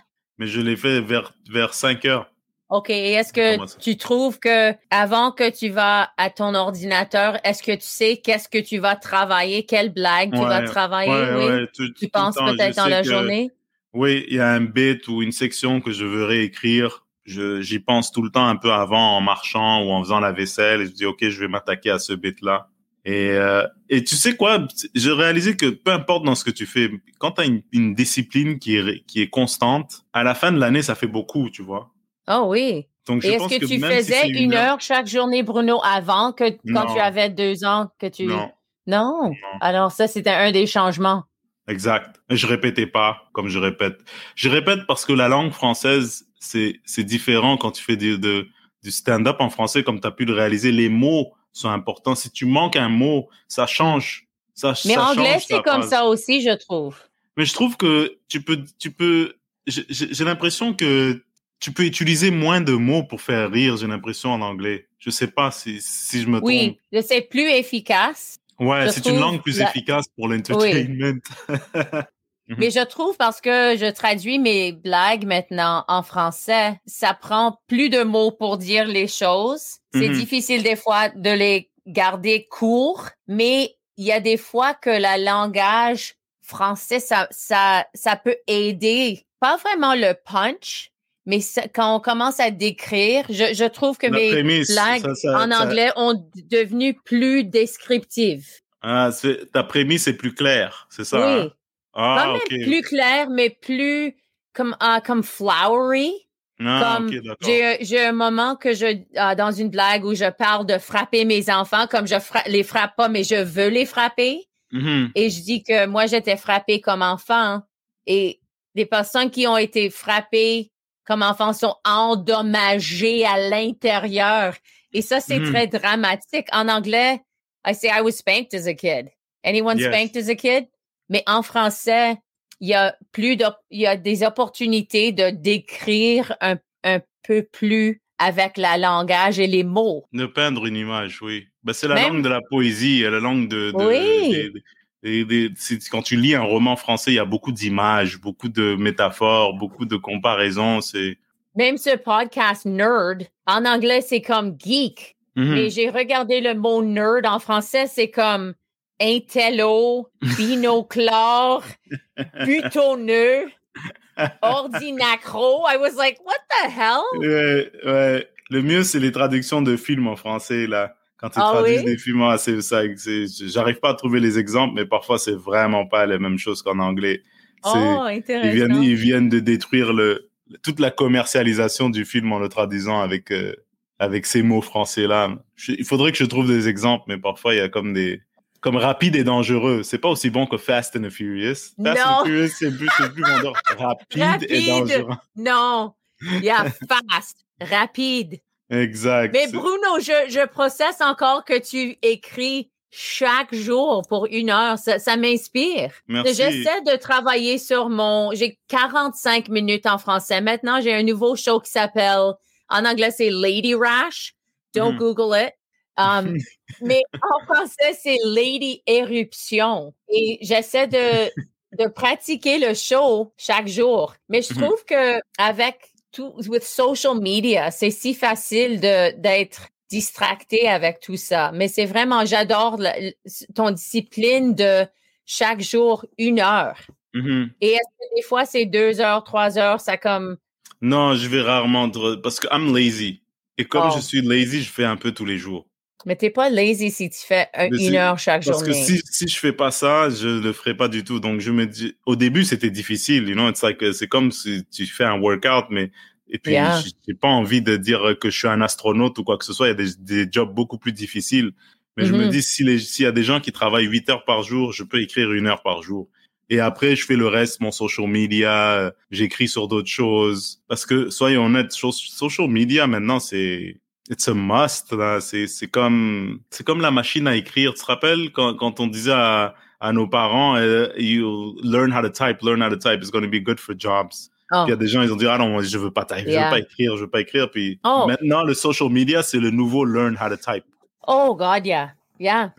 Mais je l'ai fait vers, vers 5 heures. OK. Et est-ce que tu trouves que avant que tu vas à ton ordinateur, est-ce que tu sais qu'est-ce que tu vas travailler, quelle blague tu vas travailler? oui? tu penses peut-être dans la journée? Oui, il y a un bit ou une section que je veux réécrire. J'y pense tout le temps un peu avant en marchant ou en faisant la vaisselle et je dis, OK, je vais m'attaquer à ce bit-là. Et, euh, et tu sais quoi, j'ai réalisé que peu importe dans ce que tu fais, quand tu as une, une, discipline qui est, qui est constante, à la fin de l'année, ça fait beaucoup, tu vois? Oh oui. Donc, est-ce que, tu faisais une heure, chaque journée, Bruno, avant que quand tu avais deux ans que tu. Non. Non? Alors, ça, c'était un des changements. Exact. Je répétais pas comme je répète. Je répète parce que la langue française, c'est, c'est différent quand tu fais du, de, du stand-up en français, comme tu as pu le réaliser. Les mots sont importants. Si tu manques un mot, ça change. Ça, Mais en anglais, c'est comme ça aussi, je trouve. Mais je trouve que tu peux, tu peux, j'ai l'impression que tu peux utiliser moins de mots pour faire rire, j'ai l'impression, en anglais. Je sais pas si, si je me trompe. Oui, c'est plus efficace. Ouais, c'est une langue plus efficace pour l'entertainment. *laughs* Mhm. Mais je trouve parce que je traduis mes blagues maintenant en français, ça prend plus de mots pour dire les choses. C'est mhm. difficile des fois de les garder courts, mais il y a des fois que le langage français, ça, ça, ça peut aider, pas vraiment le punch, mais quand on commence à décrire, je, trouve que mes blagues en anglais ont devenu plus descriptives. Ah, ta prémisse est plus claire, c'est ça? Oui. Hein? Ah, même plus clair, mais plus comme, uh, comme flowery. Ah, comme j'ai un moment que je uh, dans une blague où je parle de frapper mes enfants comme je les frappe pas mais je veux les frapper. Mm-hmm. et je dis que moi j'étais frappée comme enfant. Et les personnes qui ont été frappées comme enfants sont endommagées à l'intérieur. Et ça c'est mm-hmm. très dramatique. En anglais I say I was spanked as a kid. Anyone spanked as a kid? Mais en français, il y a plus de, il y a des opportunités de décrire un, un peu plus avec la langage et les mots. De peindre une image, oui. Ben, c'est la langue de la poésie, la langue de, oui. quand tu lis un roman français, il y a beaucoup d'images, beaucoup de métaphores, beaucoup de comparaisons. C'est même ce podcast nerd en anglais c'est comme geek, mm-hmm. mais j'ai regardé le mot nerd en français c'est comme intello, binoclore, *laughs* butonneux, ordinacro. I was like, what the hell? Ouais, ouais. Le mieux, c'est les traductions de films en français, là. Quand tu ah traduis des films, c'est ça. J'arrive pas à trouver les exemples, mais parfois, c'est vraiment pas les mêmes choses qu'en anglais. Oh, intéressant. Ils viennent, ils viennent de détruire le, toute la commercialisation du film en le traduisant avec, euh, avec ces mots français-là. Il faudrait que je trouve des exemples, mais parfois, il y a comme des, comme rapide et dangereux. C'est pas aussi bon que Fast and Furious. Fast and Furious, c'est plus, plus *laughs* Rapide, et dangereux. Non. Il y a fast, rapide. Exact. Mais Bruno, je, je processe encore que tu écris chaque jour pour une heure. Ça, ça m'inspire. Merci. J'essaie de travailler sur mon... J'ai 45 minutes en français. Maintenant, j'ai un nouveau show qui s'appelle... En anglais, c'est Lady Rash. Don't mm-hmm. Google it. Um, *laughs* mais en français, c'est Lady Éruption. Et j'essaie de, de pratiquer le show chaque jour. Mais je mm-hmm. trouve que avec tout, with social media, c'est si facile d'être distracté avec tout ça. Mais c'est vraiment, j'adore ton discipline de chaque jour une heure. Mm-hmm. Et est-ce que des fois c'est deux heures, trois heures, ça comme... Non, je vais rarement, parce que I'm lazy. Et comme oh. je suis lazy, je fais un peu tous les jours. Mais t'es pas lazy si tu fais une heure chaque journée. Parce que si, si je fais pas ça, je le ferai pas du tout. Donc je me dis, au début c'était difficile, you know, it's like, c'est comme si tu fais un workout, mais et puis j'ai pas envie de dire que je suis un astronaute ou quoi que ce soit. Il y a des, des jobs beaucoup plus difficiles. Mais je me mm-hmm. dis, s'il y a des gens qui travaillent 8 heures par jour, je peux écrire une heure par jour. Et après, je fais le reste, mon social media, j'écris sur d'autres choses. Parce que, soyons honnêtes, social media, maintenant, c'est, it's a must c'est comme c'est comme la machine à écrire. Tu te rappelles quand quand on disait à, à nos parents uh, you learn how to type learn how to type. It's going to be good for jobs. Oh. il y a des gens ils ont dit ah non je veux pas type. Je veux pas écrire je veux pas écrire. Puis oh. maintenant le social media c'est le nouveau learn how to type. Oh god yeah. Yeah.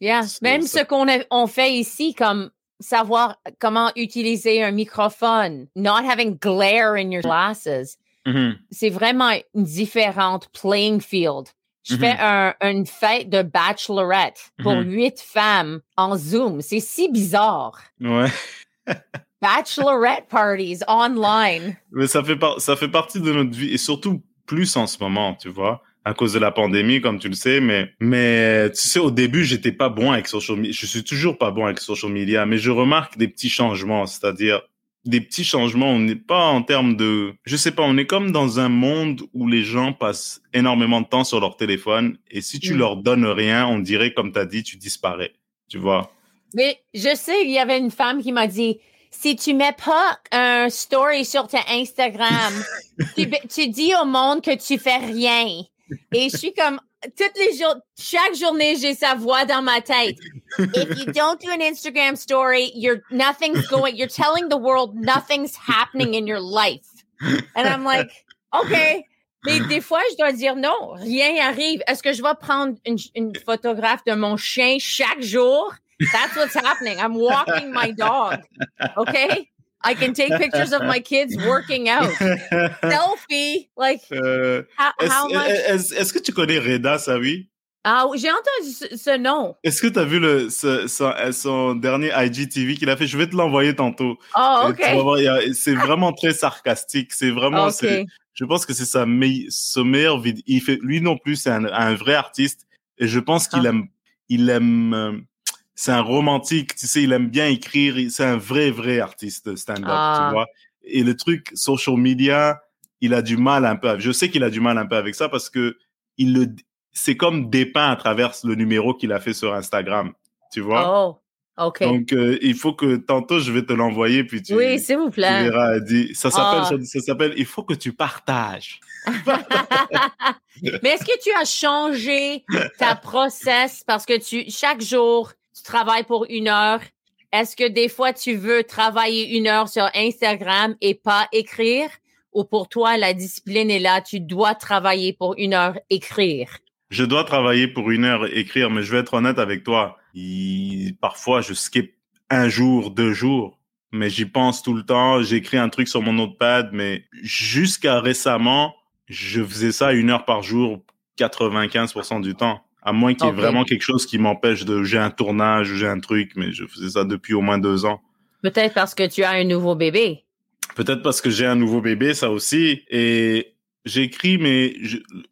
Yeah. Même ce qu'on on fait ici comme savoir comment utiliser un microphone not having glare in your glasses Mm-hmm. C'est vraiment une différente playing field. Je fais mm-hmm. un, une fête de bachelorette pour mm-hmm. huit femmes en Zoom. C'est si bizarre. Ouais. *laughs* bachelorette parties online. Mais ça fait, ça fait partie de notre vie et surtout plus en ce moment, tu vois, à cause de la pandémie, comme tu le sais. Mais, mais tu sais, au début, j'étais pas bon avec social media. Je suis toujours pas bon avec social media, mais je remarque des petits changements. C'est-à-dire, des petits changements. On n'est pas en termes de, je sais pas, on est comme dans un monde où les gens passent énormément de temps sur leur téléphone et si tu mm. leur donnes rien, on dirait, comme tu as dit, tu disparais. Tu vois? Mais je sais, il y avait une femme qui m'a dit, si tu mets pas un story sur ton Instagram, *laughs* tu, tu dis au monde que tu fais rien. Et je suis comme, toutes les jours, chaque journée, j'ai sa voix dans ma tête. If you *laughs* don't do an Instagram story, you're nothing's going, you're telling the world nothing's happening in your life. And I'm like, OK. Mais des fois, je dois dire non, rien arrive. Est-ce que je vais prendre une, une photographe de mon chien chaque jour? That's what's happening. I'm walking my dog. OK? I can take pictures of my kids *laughs* working out. Selfie, like *laughs* euh, how, how much? Est-ce que tu connais Reda Savi? Ah j'ai entendu ce, nom. Est-ce que tu as vu le, son, dernier IGTV qu'il a fait? Je vais te l'envoyer tantôt. Oh, OK. C'est vraiment très sarcastique. C'est vraiment, je pense que c'est sa meilleure vidéo. Il fait, lui non plus, c'est un, vrai artiste. Et je pense qu'il ah. aime, il aime, euh, c'est un romantique, tu sais, il aime bien écrire. C'est un vrai, vrai artiste stand-up, tu ah. vois. Et le truc, social media, il a du mal un peu. Je sais qu'il a du mal un peu avec ça parce que il le, c'est comme dépeint à travers le numéro qu'il a fait sur Instagram. Tu vois? Oh, OK. Donc, euh, il faut que tantôt, je vais te l'envoyer, puis tu, oui, s'il vous plaît. tu verras. Ça s'appelle, ah. ça, s'appelle, il faut que tu partages. *laughs* Mais est-ce que tu as changé ta process? Parce que tu, chaque jour, travailles pour une heure? Est-ce que des fois, tu veux travailler une heure sur Instagram et pas écrire? Ou pour toi, la discipline est là, tu dois travailler pour une heure écrire? je dois travailler pour une heure écrire, mais je vais être honnête avec toi. parfois, je skip un jour, deux jours, mais j'y pense tout le temps. J'écris un truc sur mon notepad, mais jusqu'à récemment, je faisais ça une heure par jour, 95% du temps. À moins qu'il y ait vraiment quelque chose qui m'empêche de, j'ai un tournage, j'ai un truc, mais je faisais ça depuis au moins deux ans. Peut-être parce que tu as un nouveau bébé. Peut-être parce que j'ai un nouveau bébé, ça aussi. Et j'écris, mais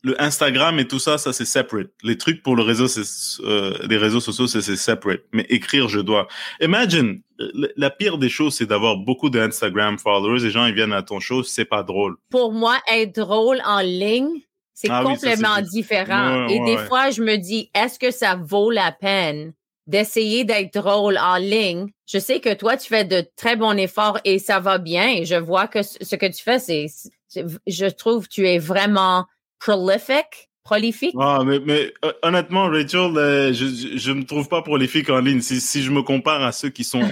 le Instagram et tout ça, ça c'est separate. Les trucs pour le réseau, c'est euh, les réseaux sociaux, c'est separate. Mais écrire, je dois. Imagine, la pire des choses, c'est d'avoir beaucoup d'Instagram followers. Les gens ils viennent à ton show, c'est pas drôle. Pour moi, être drôle en ligne, c'est ah complètement différent. et des fois, je me dis, est-ce que ça vaut la peine? d'essayer d'être drôle en ligne? Je sais que toi, tu fais de très bons efforts et ça va bien. Et je vois que ce que tu fais, c'est je trouve que tu es vraiment prolifique. Prolifique? Ah, mais, mais euh, honnêtement, Rachel, euh, je ne me trouve pas prolifique en ligne. Si, si je me compare à ceux qui sont,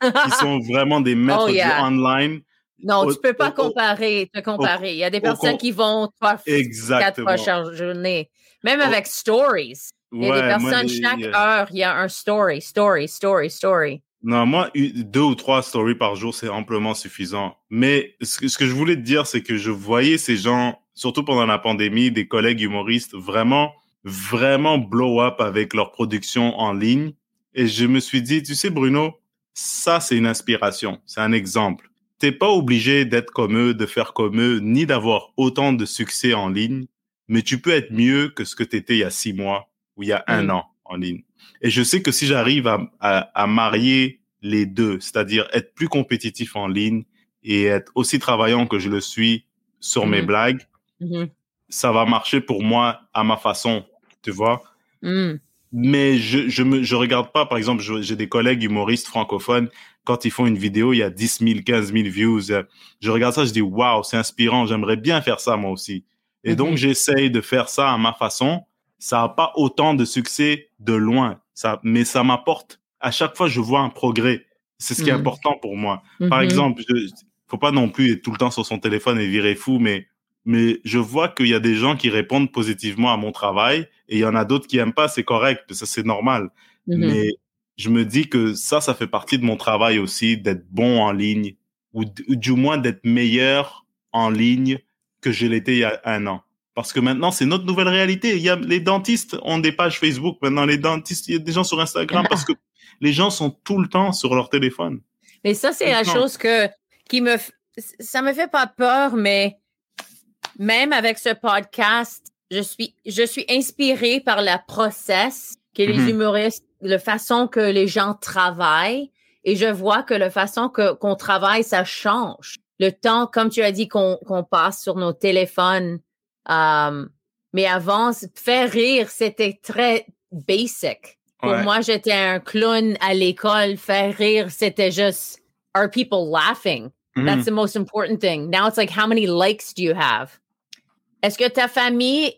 qui *laughs* sont vraiment des maîtres oh, du online. Non, tu peux pas comparer, te comparer. Il y a des personnes qui vont trois, quatre fois chaque journée. Même avec stories. Il y a des personnes, chaque heure, il y a un story, story, story, story. Non, moi, deux ou trois stories par jour, c'est amplement suffisant. Mais ce que, ce que je voulais te dire, c'est que je voyais ces gens, surtout pendant la pandémie, des collègues humoristes, vraiment, vraiment blow up avec leur production en ligne. Et je me suis dit, tu sais, Bruno, ça, c'est une inspiration. C'est un exemple. T'es pas obligé d'être comme eux, de faire comme eux, ni d'avoir autant de succès en ligne, mais tu peux être mieux que ce que tu étais il y a six mois ou il y a un mm. an en ligne. Et je sais que si j'arrive à, à, marier les deux, c'est-à-dire être plus compétitif en ligne et être aussi travaillant que je le suis sur mes mm-hmm. blagues, mm-hmm. ça va marcher pour moi à ma façon, tu vois? Mais je je me je regarde pas, par exemple, j'ai des collègues humoristes francophones quand ils font une vidéo, il y a 10 000, 15 000 views. Je regarde ça, je dis waouh, c'est inspirant, j'aimerais bien faire ça moi aussi. Et donc mm-hmm. j'essaye de faire ça à ma façon ça n'a pas autant de succès de loin, ça, mais ça m'apporte. À chaque fois, je vois un progrès. C'est ce qui est mhm. important pour moi. Par mhm. exemple, il faut pas non plus être tout le temps sur son téléphone et virer fou, mais mais je vois qu'il y a des gens qui répondent positivement à mon travail et il y en a d'autres qui aiment pas. C'est correct, ça c'est normal. Mhm. Mais je me dis que ça, ça fait partie de mon travail aussi, d'être bon en ligne ou du moins d'être meilleur en ligne que je l'étais il y a un an. Parce que maintenant, c'est notre nouvelle réalité. Il y a, les dentistes ont des pages Facebook. Maintenant, les dentistes, il y a des gens sur Instagram parce que les gens sont tout le temps sur leur téléphone. Mais ça, c'est la chose que, qui me, ça me fait pas peur, mais même avec ce podcast, je suis, je suis inspirée par la process que les mm-hmm. humoristes, la façon que les gens travaillent. Et je vois que la façon que, qu'on travaille, ça change. Le temps, comme tu as dit, qu'on, qu'on passe sur nos téléphones, Um, mais avant, faire rire, c'était très basic. Pour moi, j'étais un clown à l'école. Faire rire, c'était juste, are people laughing? That's the most important thing. Now it's like, how many likes do you have? Est-ce que ta famille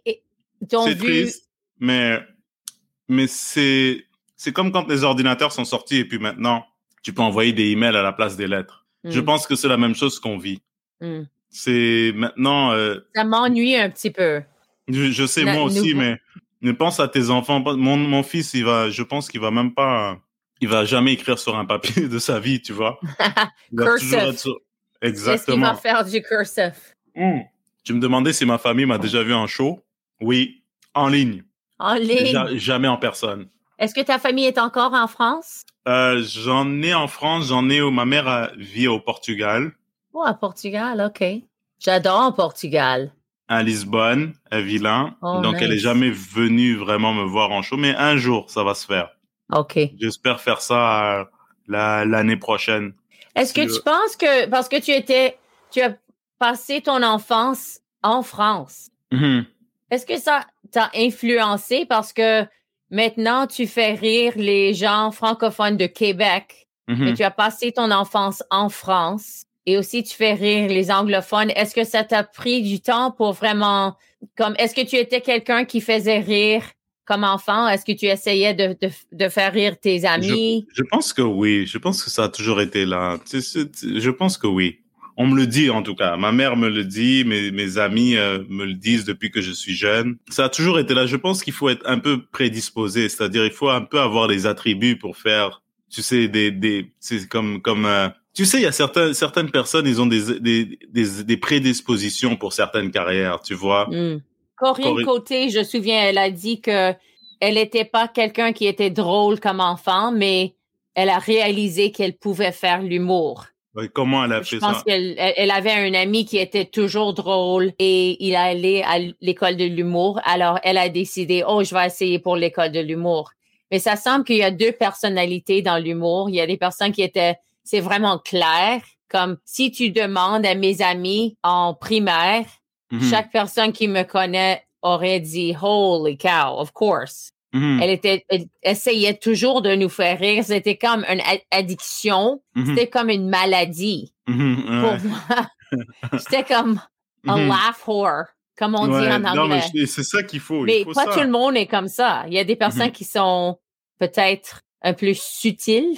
t'ont vu? Triste, mais, mais c'est, c'est comme quand les ordinateurs sont sortis et puis maintenant, tu peux envoyer des emails à la place des lettres. Je mm. pense que c'est la même chose qu'on vit. Mm. C'est maintenant. Euh, ça m'ennuie un petit peu. Je, sais, moi aussi, mais, ne pense à tes enfants. Mon, mon fils, il va, je pense qu'il va même pas. Il va jamais écrire sur un papier *laughs* de sa vie, tu vois. cursive. Exactement. Est-ce qu'il va faire du cursive? Hmm. Tu me demandais si ma famille m'a déjà vu en show? Oui, en ligne. En ligne? jamais en personne. Est-ce que ta famille est encore en France? Euh, j'en ai en France, j'en ai où ma mère vit au Portugal. Oh, à Portugal, OK. J'adore Portugal. À Lisbonne, à Vilain. Oh, Donc, elle est jamais venue vraiment me voir en show, mais un jour, ça va se faire. OK. J'espère faire ça euh, l'année prochaine. Est-ce que tu penses que, parce que tu étais, tu as passé ton enfance en France, mm-hmm. est-ce que ça t'a influencé? Parce que maintenant tu fais rire les gens francophones de Québec, mm-hmm. et tu as passé ton enfance en France et aussi tu fais rire les anglophones. Est-ce que ça t'a pris du temps pour vraiment, comme, est-ce que tu étais quelqu'un qui faisait rire comme enfant? Est-ce que tu essayais de, de, de faire rire tes amis? Je, pense que oui. Je pense que ça a toujours été là. Je pense que oui. On me le dit en tout cas. Ma mère me le dit, mes, mes amis euh, me le disent depuis que je suis jeune. Ça a toujours été là. Je pense qu'il faut être un peu prédisposé, c'est-à-dire il faut un peu avoir les attributs pour faire, tu sais, des, des c'est comme comme euh, tu sais, il y a certaines certaines personnes, ils ont des, des, des, des prédispositions pour certaines carrières, tu vois. Hmm. Corinne, Côté, je me souviens, elle a dit que elle n'était pas quelqu'un qui était drôle comme enfant, mais elle a réalisé qu'elle pouvait faire l'humour. Comment elle a fait ça? Je pense qu'elle elle avait un ami qui était toujours drôle et il allait à l'école de l'humour. Alors, elle a décidé, oh, je vais essayer pour l'école de l'humour. Mais ça semble qu'il y a deux personnalités dans l'humour. Il y a des personnes qui étaient, c'est vraiment clair. Comme si tu demandes à mes amis en primaire, Mm-hmm. Chaque personne qui me connaît aurait dit Holy cow, of course. Mm-hmm. Elle était, essayait toujours de nous faire rire. C'était comme une addiction. Mm-hmm. C'était comme une maladie. Pour moi, *laughs* c'était comme un laugh whore, comme on dit en anglais. Non, c'est ça qu'il faut. Mais pas tout le monde est comme ça. Il y a des personnes qui sont peut-être un peu subtiles.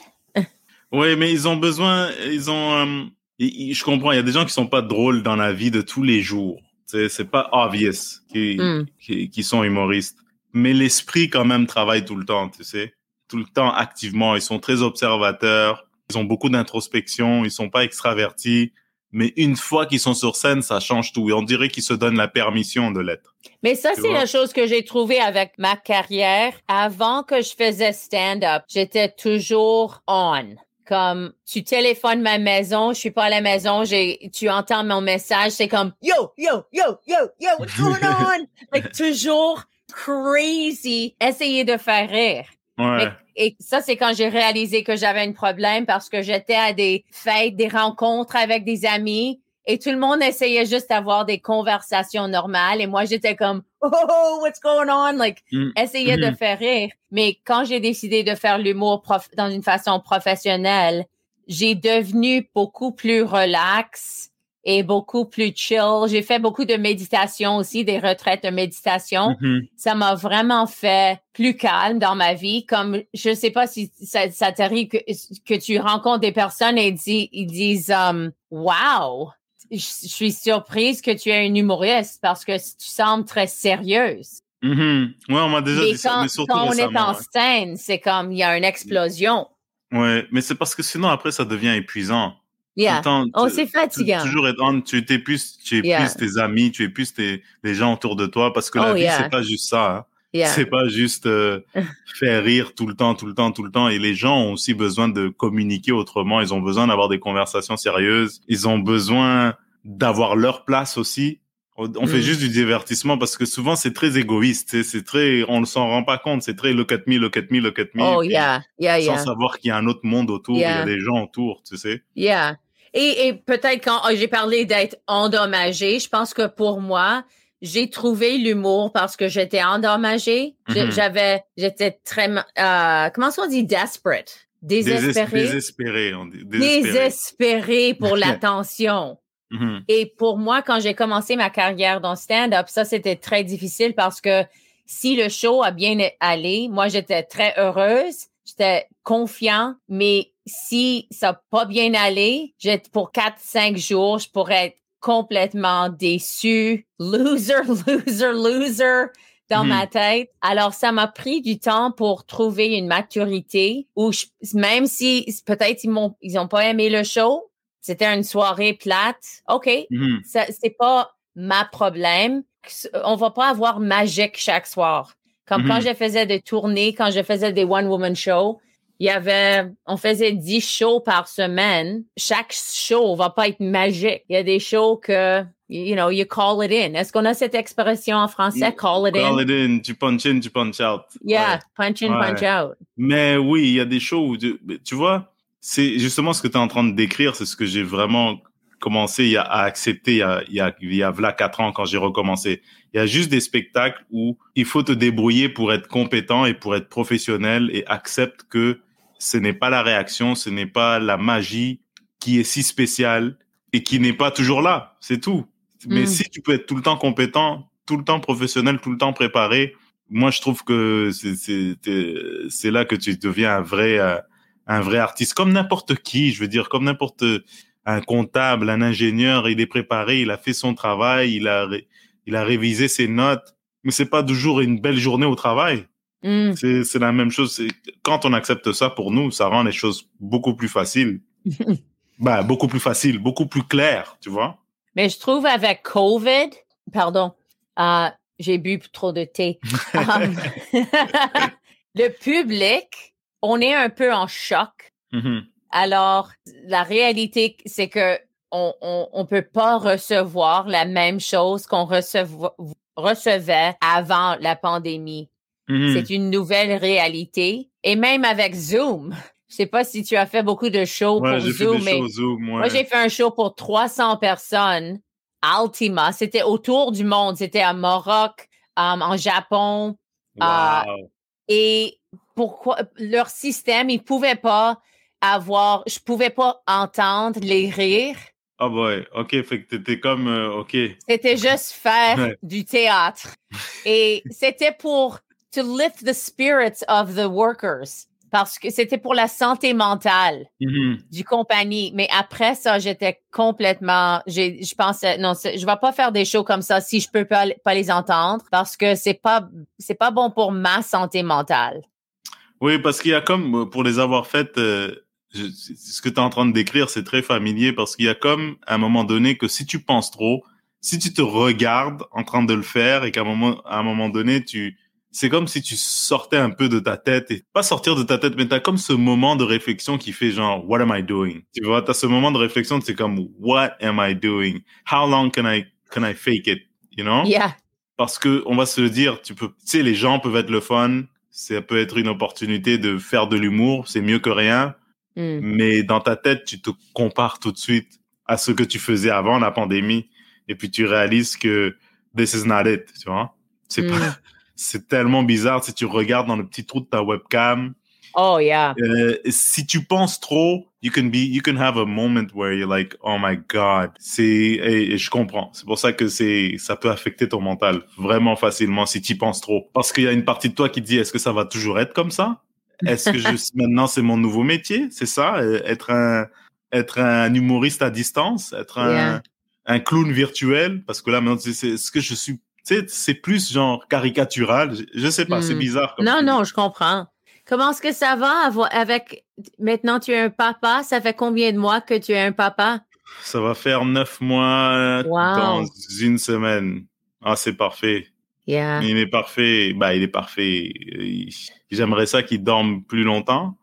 oui, mais ils ont besoin, ils ont, euh, je comprends, il y a des gens qui sont pas drôles dans la vie de tous les jours c'est pas obvious hmm. qui, qui, sont humoristes. Mais l'esprit quand même travaille tout le temps, tu sais. Tout le temps activement. Ils sont très observateurs. Ils ont beaucoup d'introspection. Ils sont pas extravertis. Mais une fois qu'ils sont sur scène, ça change tout. Et on dirait qu'ils se donnent la permission de l'être. Mais ça, c'est la chose que j'ai trouvée avec ma carrière. Avant que je faisais stand-up, j'étais toujours on comme tu téléphones ma maison, je suis pas à la maison, j'ai tu entends mon message, c'est comme yo yo yo yo yo what's going *laughs* on? like toujours crazy, essayer de faire rire. Ouais. Et, ça c'est quand j'ai réalisé que j'avais un problème parce que j'étais à des fêtes, des rencontres avec des amis et tout le monde essayait juste d'avoir des conversations normales et moi j'étais comme oh, oh, oh what's going on? Like mm. essayer de mm-hmm. faire rire mais quand j'ai décidé de faire l'humour dans une façon professionnelle j'ai devenu beaucoup plus relax et beaucoup plus chill j'ai fait beaucoup de méditation aussi des retraites de méditation mm-hmm. ça m'a vraiment fait plus calme dans ma vie comme je sais pas si ça, ça t'arrive que, que tu rencontres des personnes et ils disent um, wow je suis surprise que tu es une humoriste parce que tu sembles très sérieuse. Mm Ouais, on m'a déjà dit ça. Mais surtout quand on est en scène, c'est comme il y a une explosion. Ouais, mais c'est parce que sinon après ça devient épuisant. Yeah. oh, c'est fatigant. Toujours être tu épuises, tu épuises tes amis, tu épuises tes, les gens autour de toi parce que la oh, vie c'est pas juste ça. Hein. C'est pas juste euh, *laughs* faire rire tout le temps, tout le temps, tout le temps. Et les gens ont aussi besoin de communiquer autrement. Ils ont besoin d'avoir des conversations sérieuses. Ils ont besoin d'avoir leur place aussi. On fait mm. juste du divertissement parce que souvent c'est très égoïste. C'est très, on ne s'en rend pas compte. C'est très look at me, look at me, look at me. Oh yeah, yeah, yeah. Sans savoir qu'il y a un autre monde autour, il y a des gens autour, tu sais. Yeah. Et, et peut-être quand oh, j'ai parlé d'être endommagé, je pense que pour moi, j'ai trouvé l'humour parce que j'étais endommagée. Mm-hmm. J'avais, j'étais très, euh, comment on dit? Desperate? Désespéré. Désespéré, on dit. Désespéré, pour *laughs* l'attention. Mm-hmm. Et pour moi, quand j'ai commencé ma carrière dans stand-up, ça, c'était très difficile parce que si le show a bien allé, moi, j'étais très heureuse, j'étais confiant, mais si ça n'a pas bien allé, pour quatre, cinq jours, je pourrais être complètement déçu, loser, *laughs* loser, loser dans mhm. ma tête. Alors, ça m'a pris du temps pour trouver une maturité où même si peut-être ils m'ont, ils ont pas aimé le show, c'était une soirée plate. OK, mhm. ça, c'est pas ma problème. On va pas avoir magique chaque soir. Comme quand mm-hmm. je faisais des tournées, quand je faisais des one-woman shows, il y avait, on faisait 10 shows par semaine. Chaque show va pas être magique. Il y a des shows que, you know, you call it in. Est-ce qu'on a cette expression en français? Call it in? Call it in. Tu punch in, tu punch out. Yeah, punch in, punch out. Mais oui, il y a des shows où, tu vois, c'est justement ce que tu es en train de décrire, c'est ce que j'ai vraiment commencé à accepter il y a, il y a, il y a 4 ans quand j'ai recommencé. Il y a juste des spectacles où il faut te débrouiller pour être compétent et pour être professionnel et accepte que ce n'est pas la réaction, ce n'est pas la magie qui est si spéciale et qui n'est pas toujours là. C'est tout. Mais mm. si tu peux être tout le temps compétent, tout le temps professionnel, tout le temps préparé, moi je trouve que c'est là que tu deviens un vrai euh, un vrai artiste comme n'importe qui. Je veux dire comme n'importe un comptable, un ingénieur, il est préparé, il a fait son travail, il a il a révisé ses notes, mais c'est pas toujours une belle journée au travail. Mm. C'est la même chose. Quand on accepte ça pour nous, ça rend les choses beaucoup plus faciles. *laughs* bah, beaucoup plus faciles, beaucoup plus claires, tu vois? Mais je trouve avec COVID, pardon, euh, j'ai bu trop de thé. *laughs* Um, *laughs* le public, on est un peu en choc. Mm-hmm. Alors, la réalité, c'est que on, on, peut pas recevoir la même chose qu'on recevait avant la pandémie. Mm-hmm. C'est une nouvelle réalité. Et même avec Zoom, je sais pas si tu as fait beaucoup de shows pour Zoom, mais moi j'ai fait un show pour 300 personnes. Altima, c'était autour du monde, c'était à Maroc, um, en Japon. Uh, et pourquoi leur système, ils pouvaient pas avoir, je pouvais pas entendre les rires. Ah oh boy, ok, fait que t'étais comme, euh, ok. C'était *laughs* juste faire du théâtre. Et c'était pour to lift the spirits of the workers parce que c'était pour la santé mentale mm-hmm. du compagnie. Mais après ça, j'étais complètement, je pensais, non, je vais pas faire des shows comme ça si je peux pas, pas les entendre parce que c'est pas, c'est pas bon pour ma santé mentale. Oui, parce qu'il y a comme, pour les avoir faites, euh, ce que tu es en train de décrire, c'est très familier parce qu'il y a comme, à un moment donné, que si tu penses trop, si tu te regardes en train de le faire et qu'à un moment, à un moment donné, tu, c'est comme si tu sortais un peu de ta tête et pas sortir de ta tête, mais t'as comme ce moment de réflexion qui fait genre, what am I doing? Tu vois, t'as ce moment de réflexion, c'est comme, what am I doing? How long can I, can I fake it? You know? Yeah. Parce que on va se dire, tu peux, tu sais, les gens peuvent être le fun. Ça peut être une opportunité de faire de l'humour. C'est mieux que rien. Hmm. Mais dans ta tête, tu te compares tout de suite à ce que tu faisais avant la pandémie. Et puis tu réalises que this is not it, tu vois? C'est hmm. pas, c'est tellement bizarre si tu regardes dans le petit trou de ta webcam. Oh yeah. Euh, si tu penses trop, you can be, you can have a moment where you're like, oh my god. C'est, et, je comprends. C'est pour ça que c'est, ça peut affecter ton mental vraiment facilement si tu penses trop. Parce qu'il y a une partie de toi qui dit, est-ce que ça va toujours être comme ça? Est-ce que je, *laughs* maintenant c'est mon nouveau métier? C'est ça? Euh, être un, être un humoriste à distance? Être un, un clown virtuel? Parce que là, maintenant, c'est ce que je suis c'est plus genre caricatural. Je, sais pas, c'est hmm. bizarre. non, non, je comprends. Comment est-ce que ça va avec maintenant tu es un papa? Ça fait combien de mois que tu es un papa? Ça va faire neuf mois dans une semaine. Ah, c'est parfait. Yeah. Il est parfait. Bah, il est parfait. J'aimerais ça qu'il dorme plus longtemps.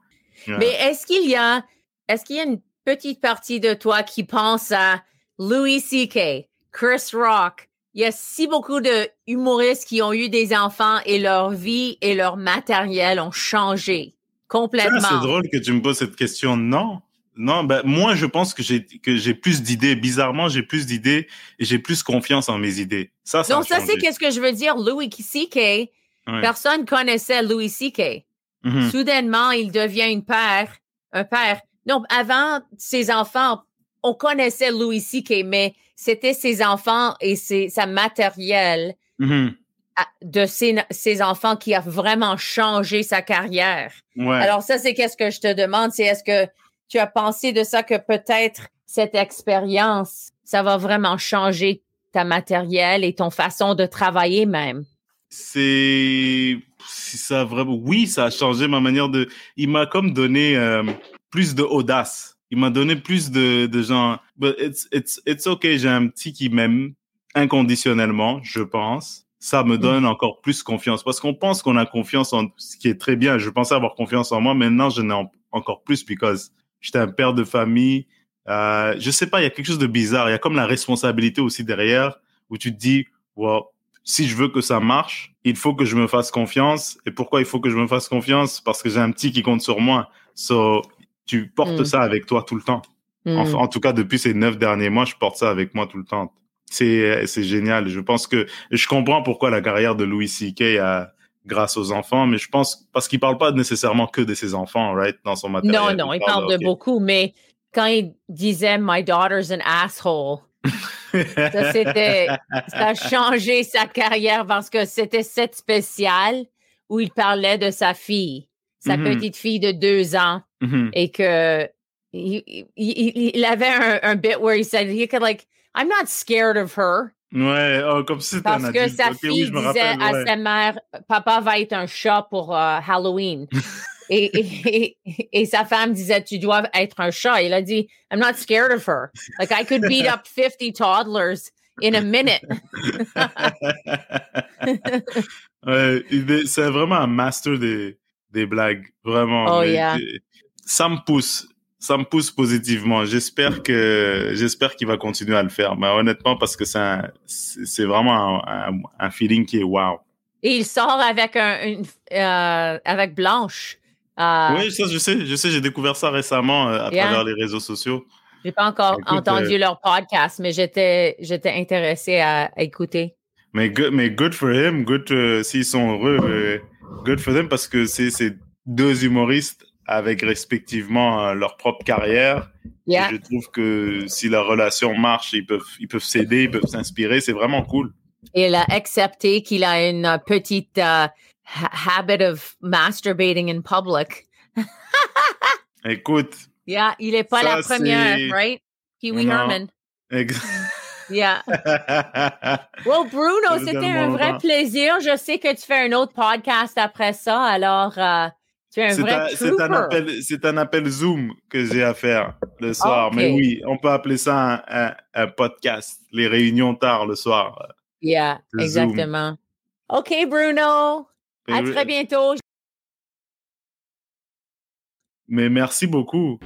Mais est-ce qu'il y a, est-ce qu'il y a une petite partie de toi qui pense à Louis C.K., Chris Rock, il y a si beaucoup de humoristes qui ont eu des enfants et leur vie et leur matériel ont changé complètement. C'est drôle que tu me poses cette question. Non. Non, ben, moi, je pense que j'ai, que j'ai plus d'idées. Bizarrement, j'ai plus d'idées et j'ai plus confiance en mes idées. Ça, ça Donc, ça, c'est qu'est-ce que je veux dire? Louis C.K., personne connaissait Louis C.K. Mm-hmm. Soudainement, il devient une père, un père. Non, avant, ses enfants, on connaissait Louis C.K., mais c'était ses enfants et ses, sa matériel mm-hmm. de ses, ses, enfants qui a vraiment changé sa carrière. Alors ça, c'est qu'est-ce que je te demande, c'est est-ce que tu as pensé de ça que peut-être cette expérience, ça va vraiment changer ta matériel et ton façon de travailler même? C'est ça vraiment oui ça a changé ma manière de il m'a comme donné euh, plus de audace il m'a donné plus de, de gens. But it's, it's, it's okay, j'ai un petit qui m'aime inconditionnellement, je pense. ça me donne encore plus confiance parce qu'on pense qu'on a confiance en ce qui est très bien. Je pensais avoir confiance en moi. Maintenant, je n'ai encore plus parce que j'étais un père de famille. Euh, je sais pas, il y a quelque chose de bizarre. Il y a comme la responsabilité aussi derrière où tu te dis, wow, si je veux que ça marche, il faut que je me fasse confiance. Et pourquoi il faut que je me fasse confiance? Parce que j'ai un petit qui compte sur moi. So, tu portes mm. ça avec toi tout le temps. Mm. en, tout cas, depuis ces neuf derniers mois, je porte ça avec moi tout le temps c'est c'est génial. Je pense que je comprends pourquoi la carrière de Louis C.K. a grâce aux enfants, mais je pense parce qu'il parle pas nécessairement que de ses enfants, right, dans son matériel. Non, non, il, parle, de beaucoup, mais quand il disait My daughter's an asshole, ça c'était, *laughs* ça a changé sa carrière parce que c'était cette spéciale où il parlait de sa fille, sa mm-hmm. petite fille de deux ans, mm-hmm. et que il, il, avait un, un bit where he said he could like I'm not scared of her. Ouais, oh, comme si Parce que sa fille disait à sa mère, papa va être un chat pour euh, Halloween. et, *laughs* et, sa femme disait, tu dois être un chat. Il a dit, I'm not scared of her. Like, I could beat up 50 toddlers in a minute. *laughs* ouais, c'est vraiment un master des, des blagues. Vraiment. Oh, yeah. Ça me pousse ça me pousse positivement. J'espère que j'espère qu'il va continuer à le faire. Mais honnêtement, parce que c'est c'est vraiment un, feeling qui est wow. Et il sort avec un une, euh, avec Blanche. Euh, oui, ça je sais, je sais, j'ai découvert ça récemment euh, à travers les réseaux sociaux. J'ai pas encore entendu leur podcast, mais j'étais j'étais intéressé à, écouter. Mais good, mais good for him, good s'ils sont heureux, good for them parce que c'est deux humoristes avec respectivement euh, leur propre carrière. je trouve que si la relation marche, ils peuvent ils peuvent s'aider, ils peuvent s'inspirer. C'est vraiment cool. Il a accepté qu'il a une petite uh, habit of masturbating in public. *laughs* Écoute. Yeah, il est pas la première, right? Pee-wee Herman. *laughs* Yeah. well, Bruno, c'était un vrai plaisir. Je sais que tu fais un autre podcast après ça, alors uh, c'est un, appel, c'est un appel Zoom que j'ai à faire le soir. Mais oui, on peut appeler ça un, podcast. Les réunions tard le soir. Yeah, exactement. OK, Bruno. À très bientôt. Mais merci beaucoup.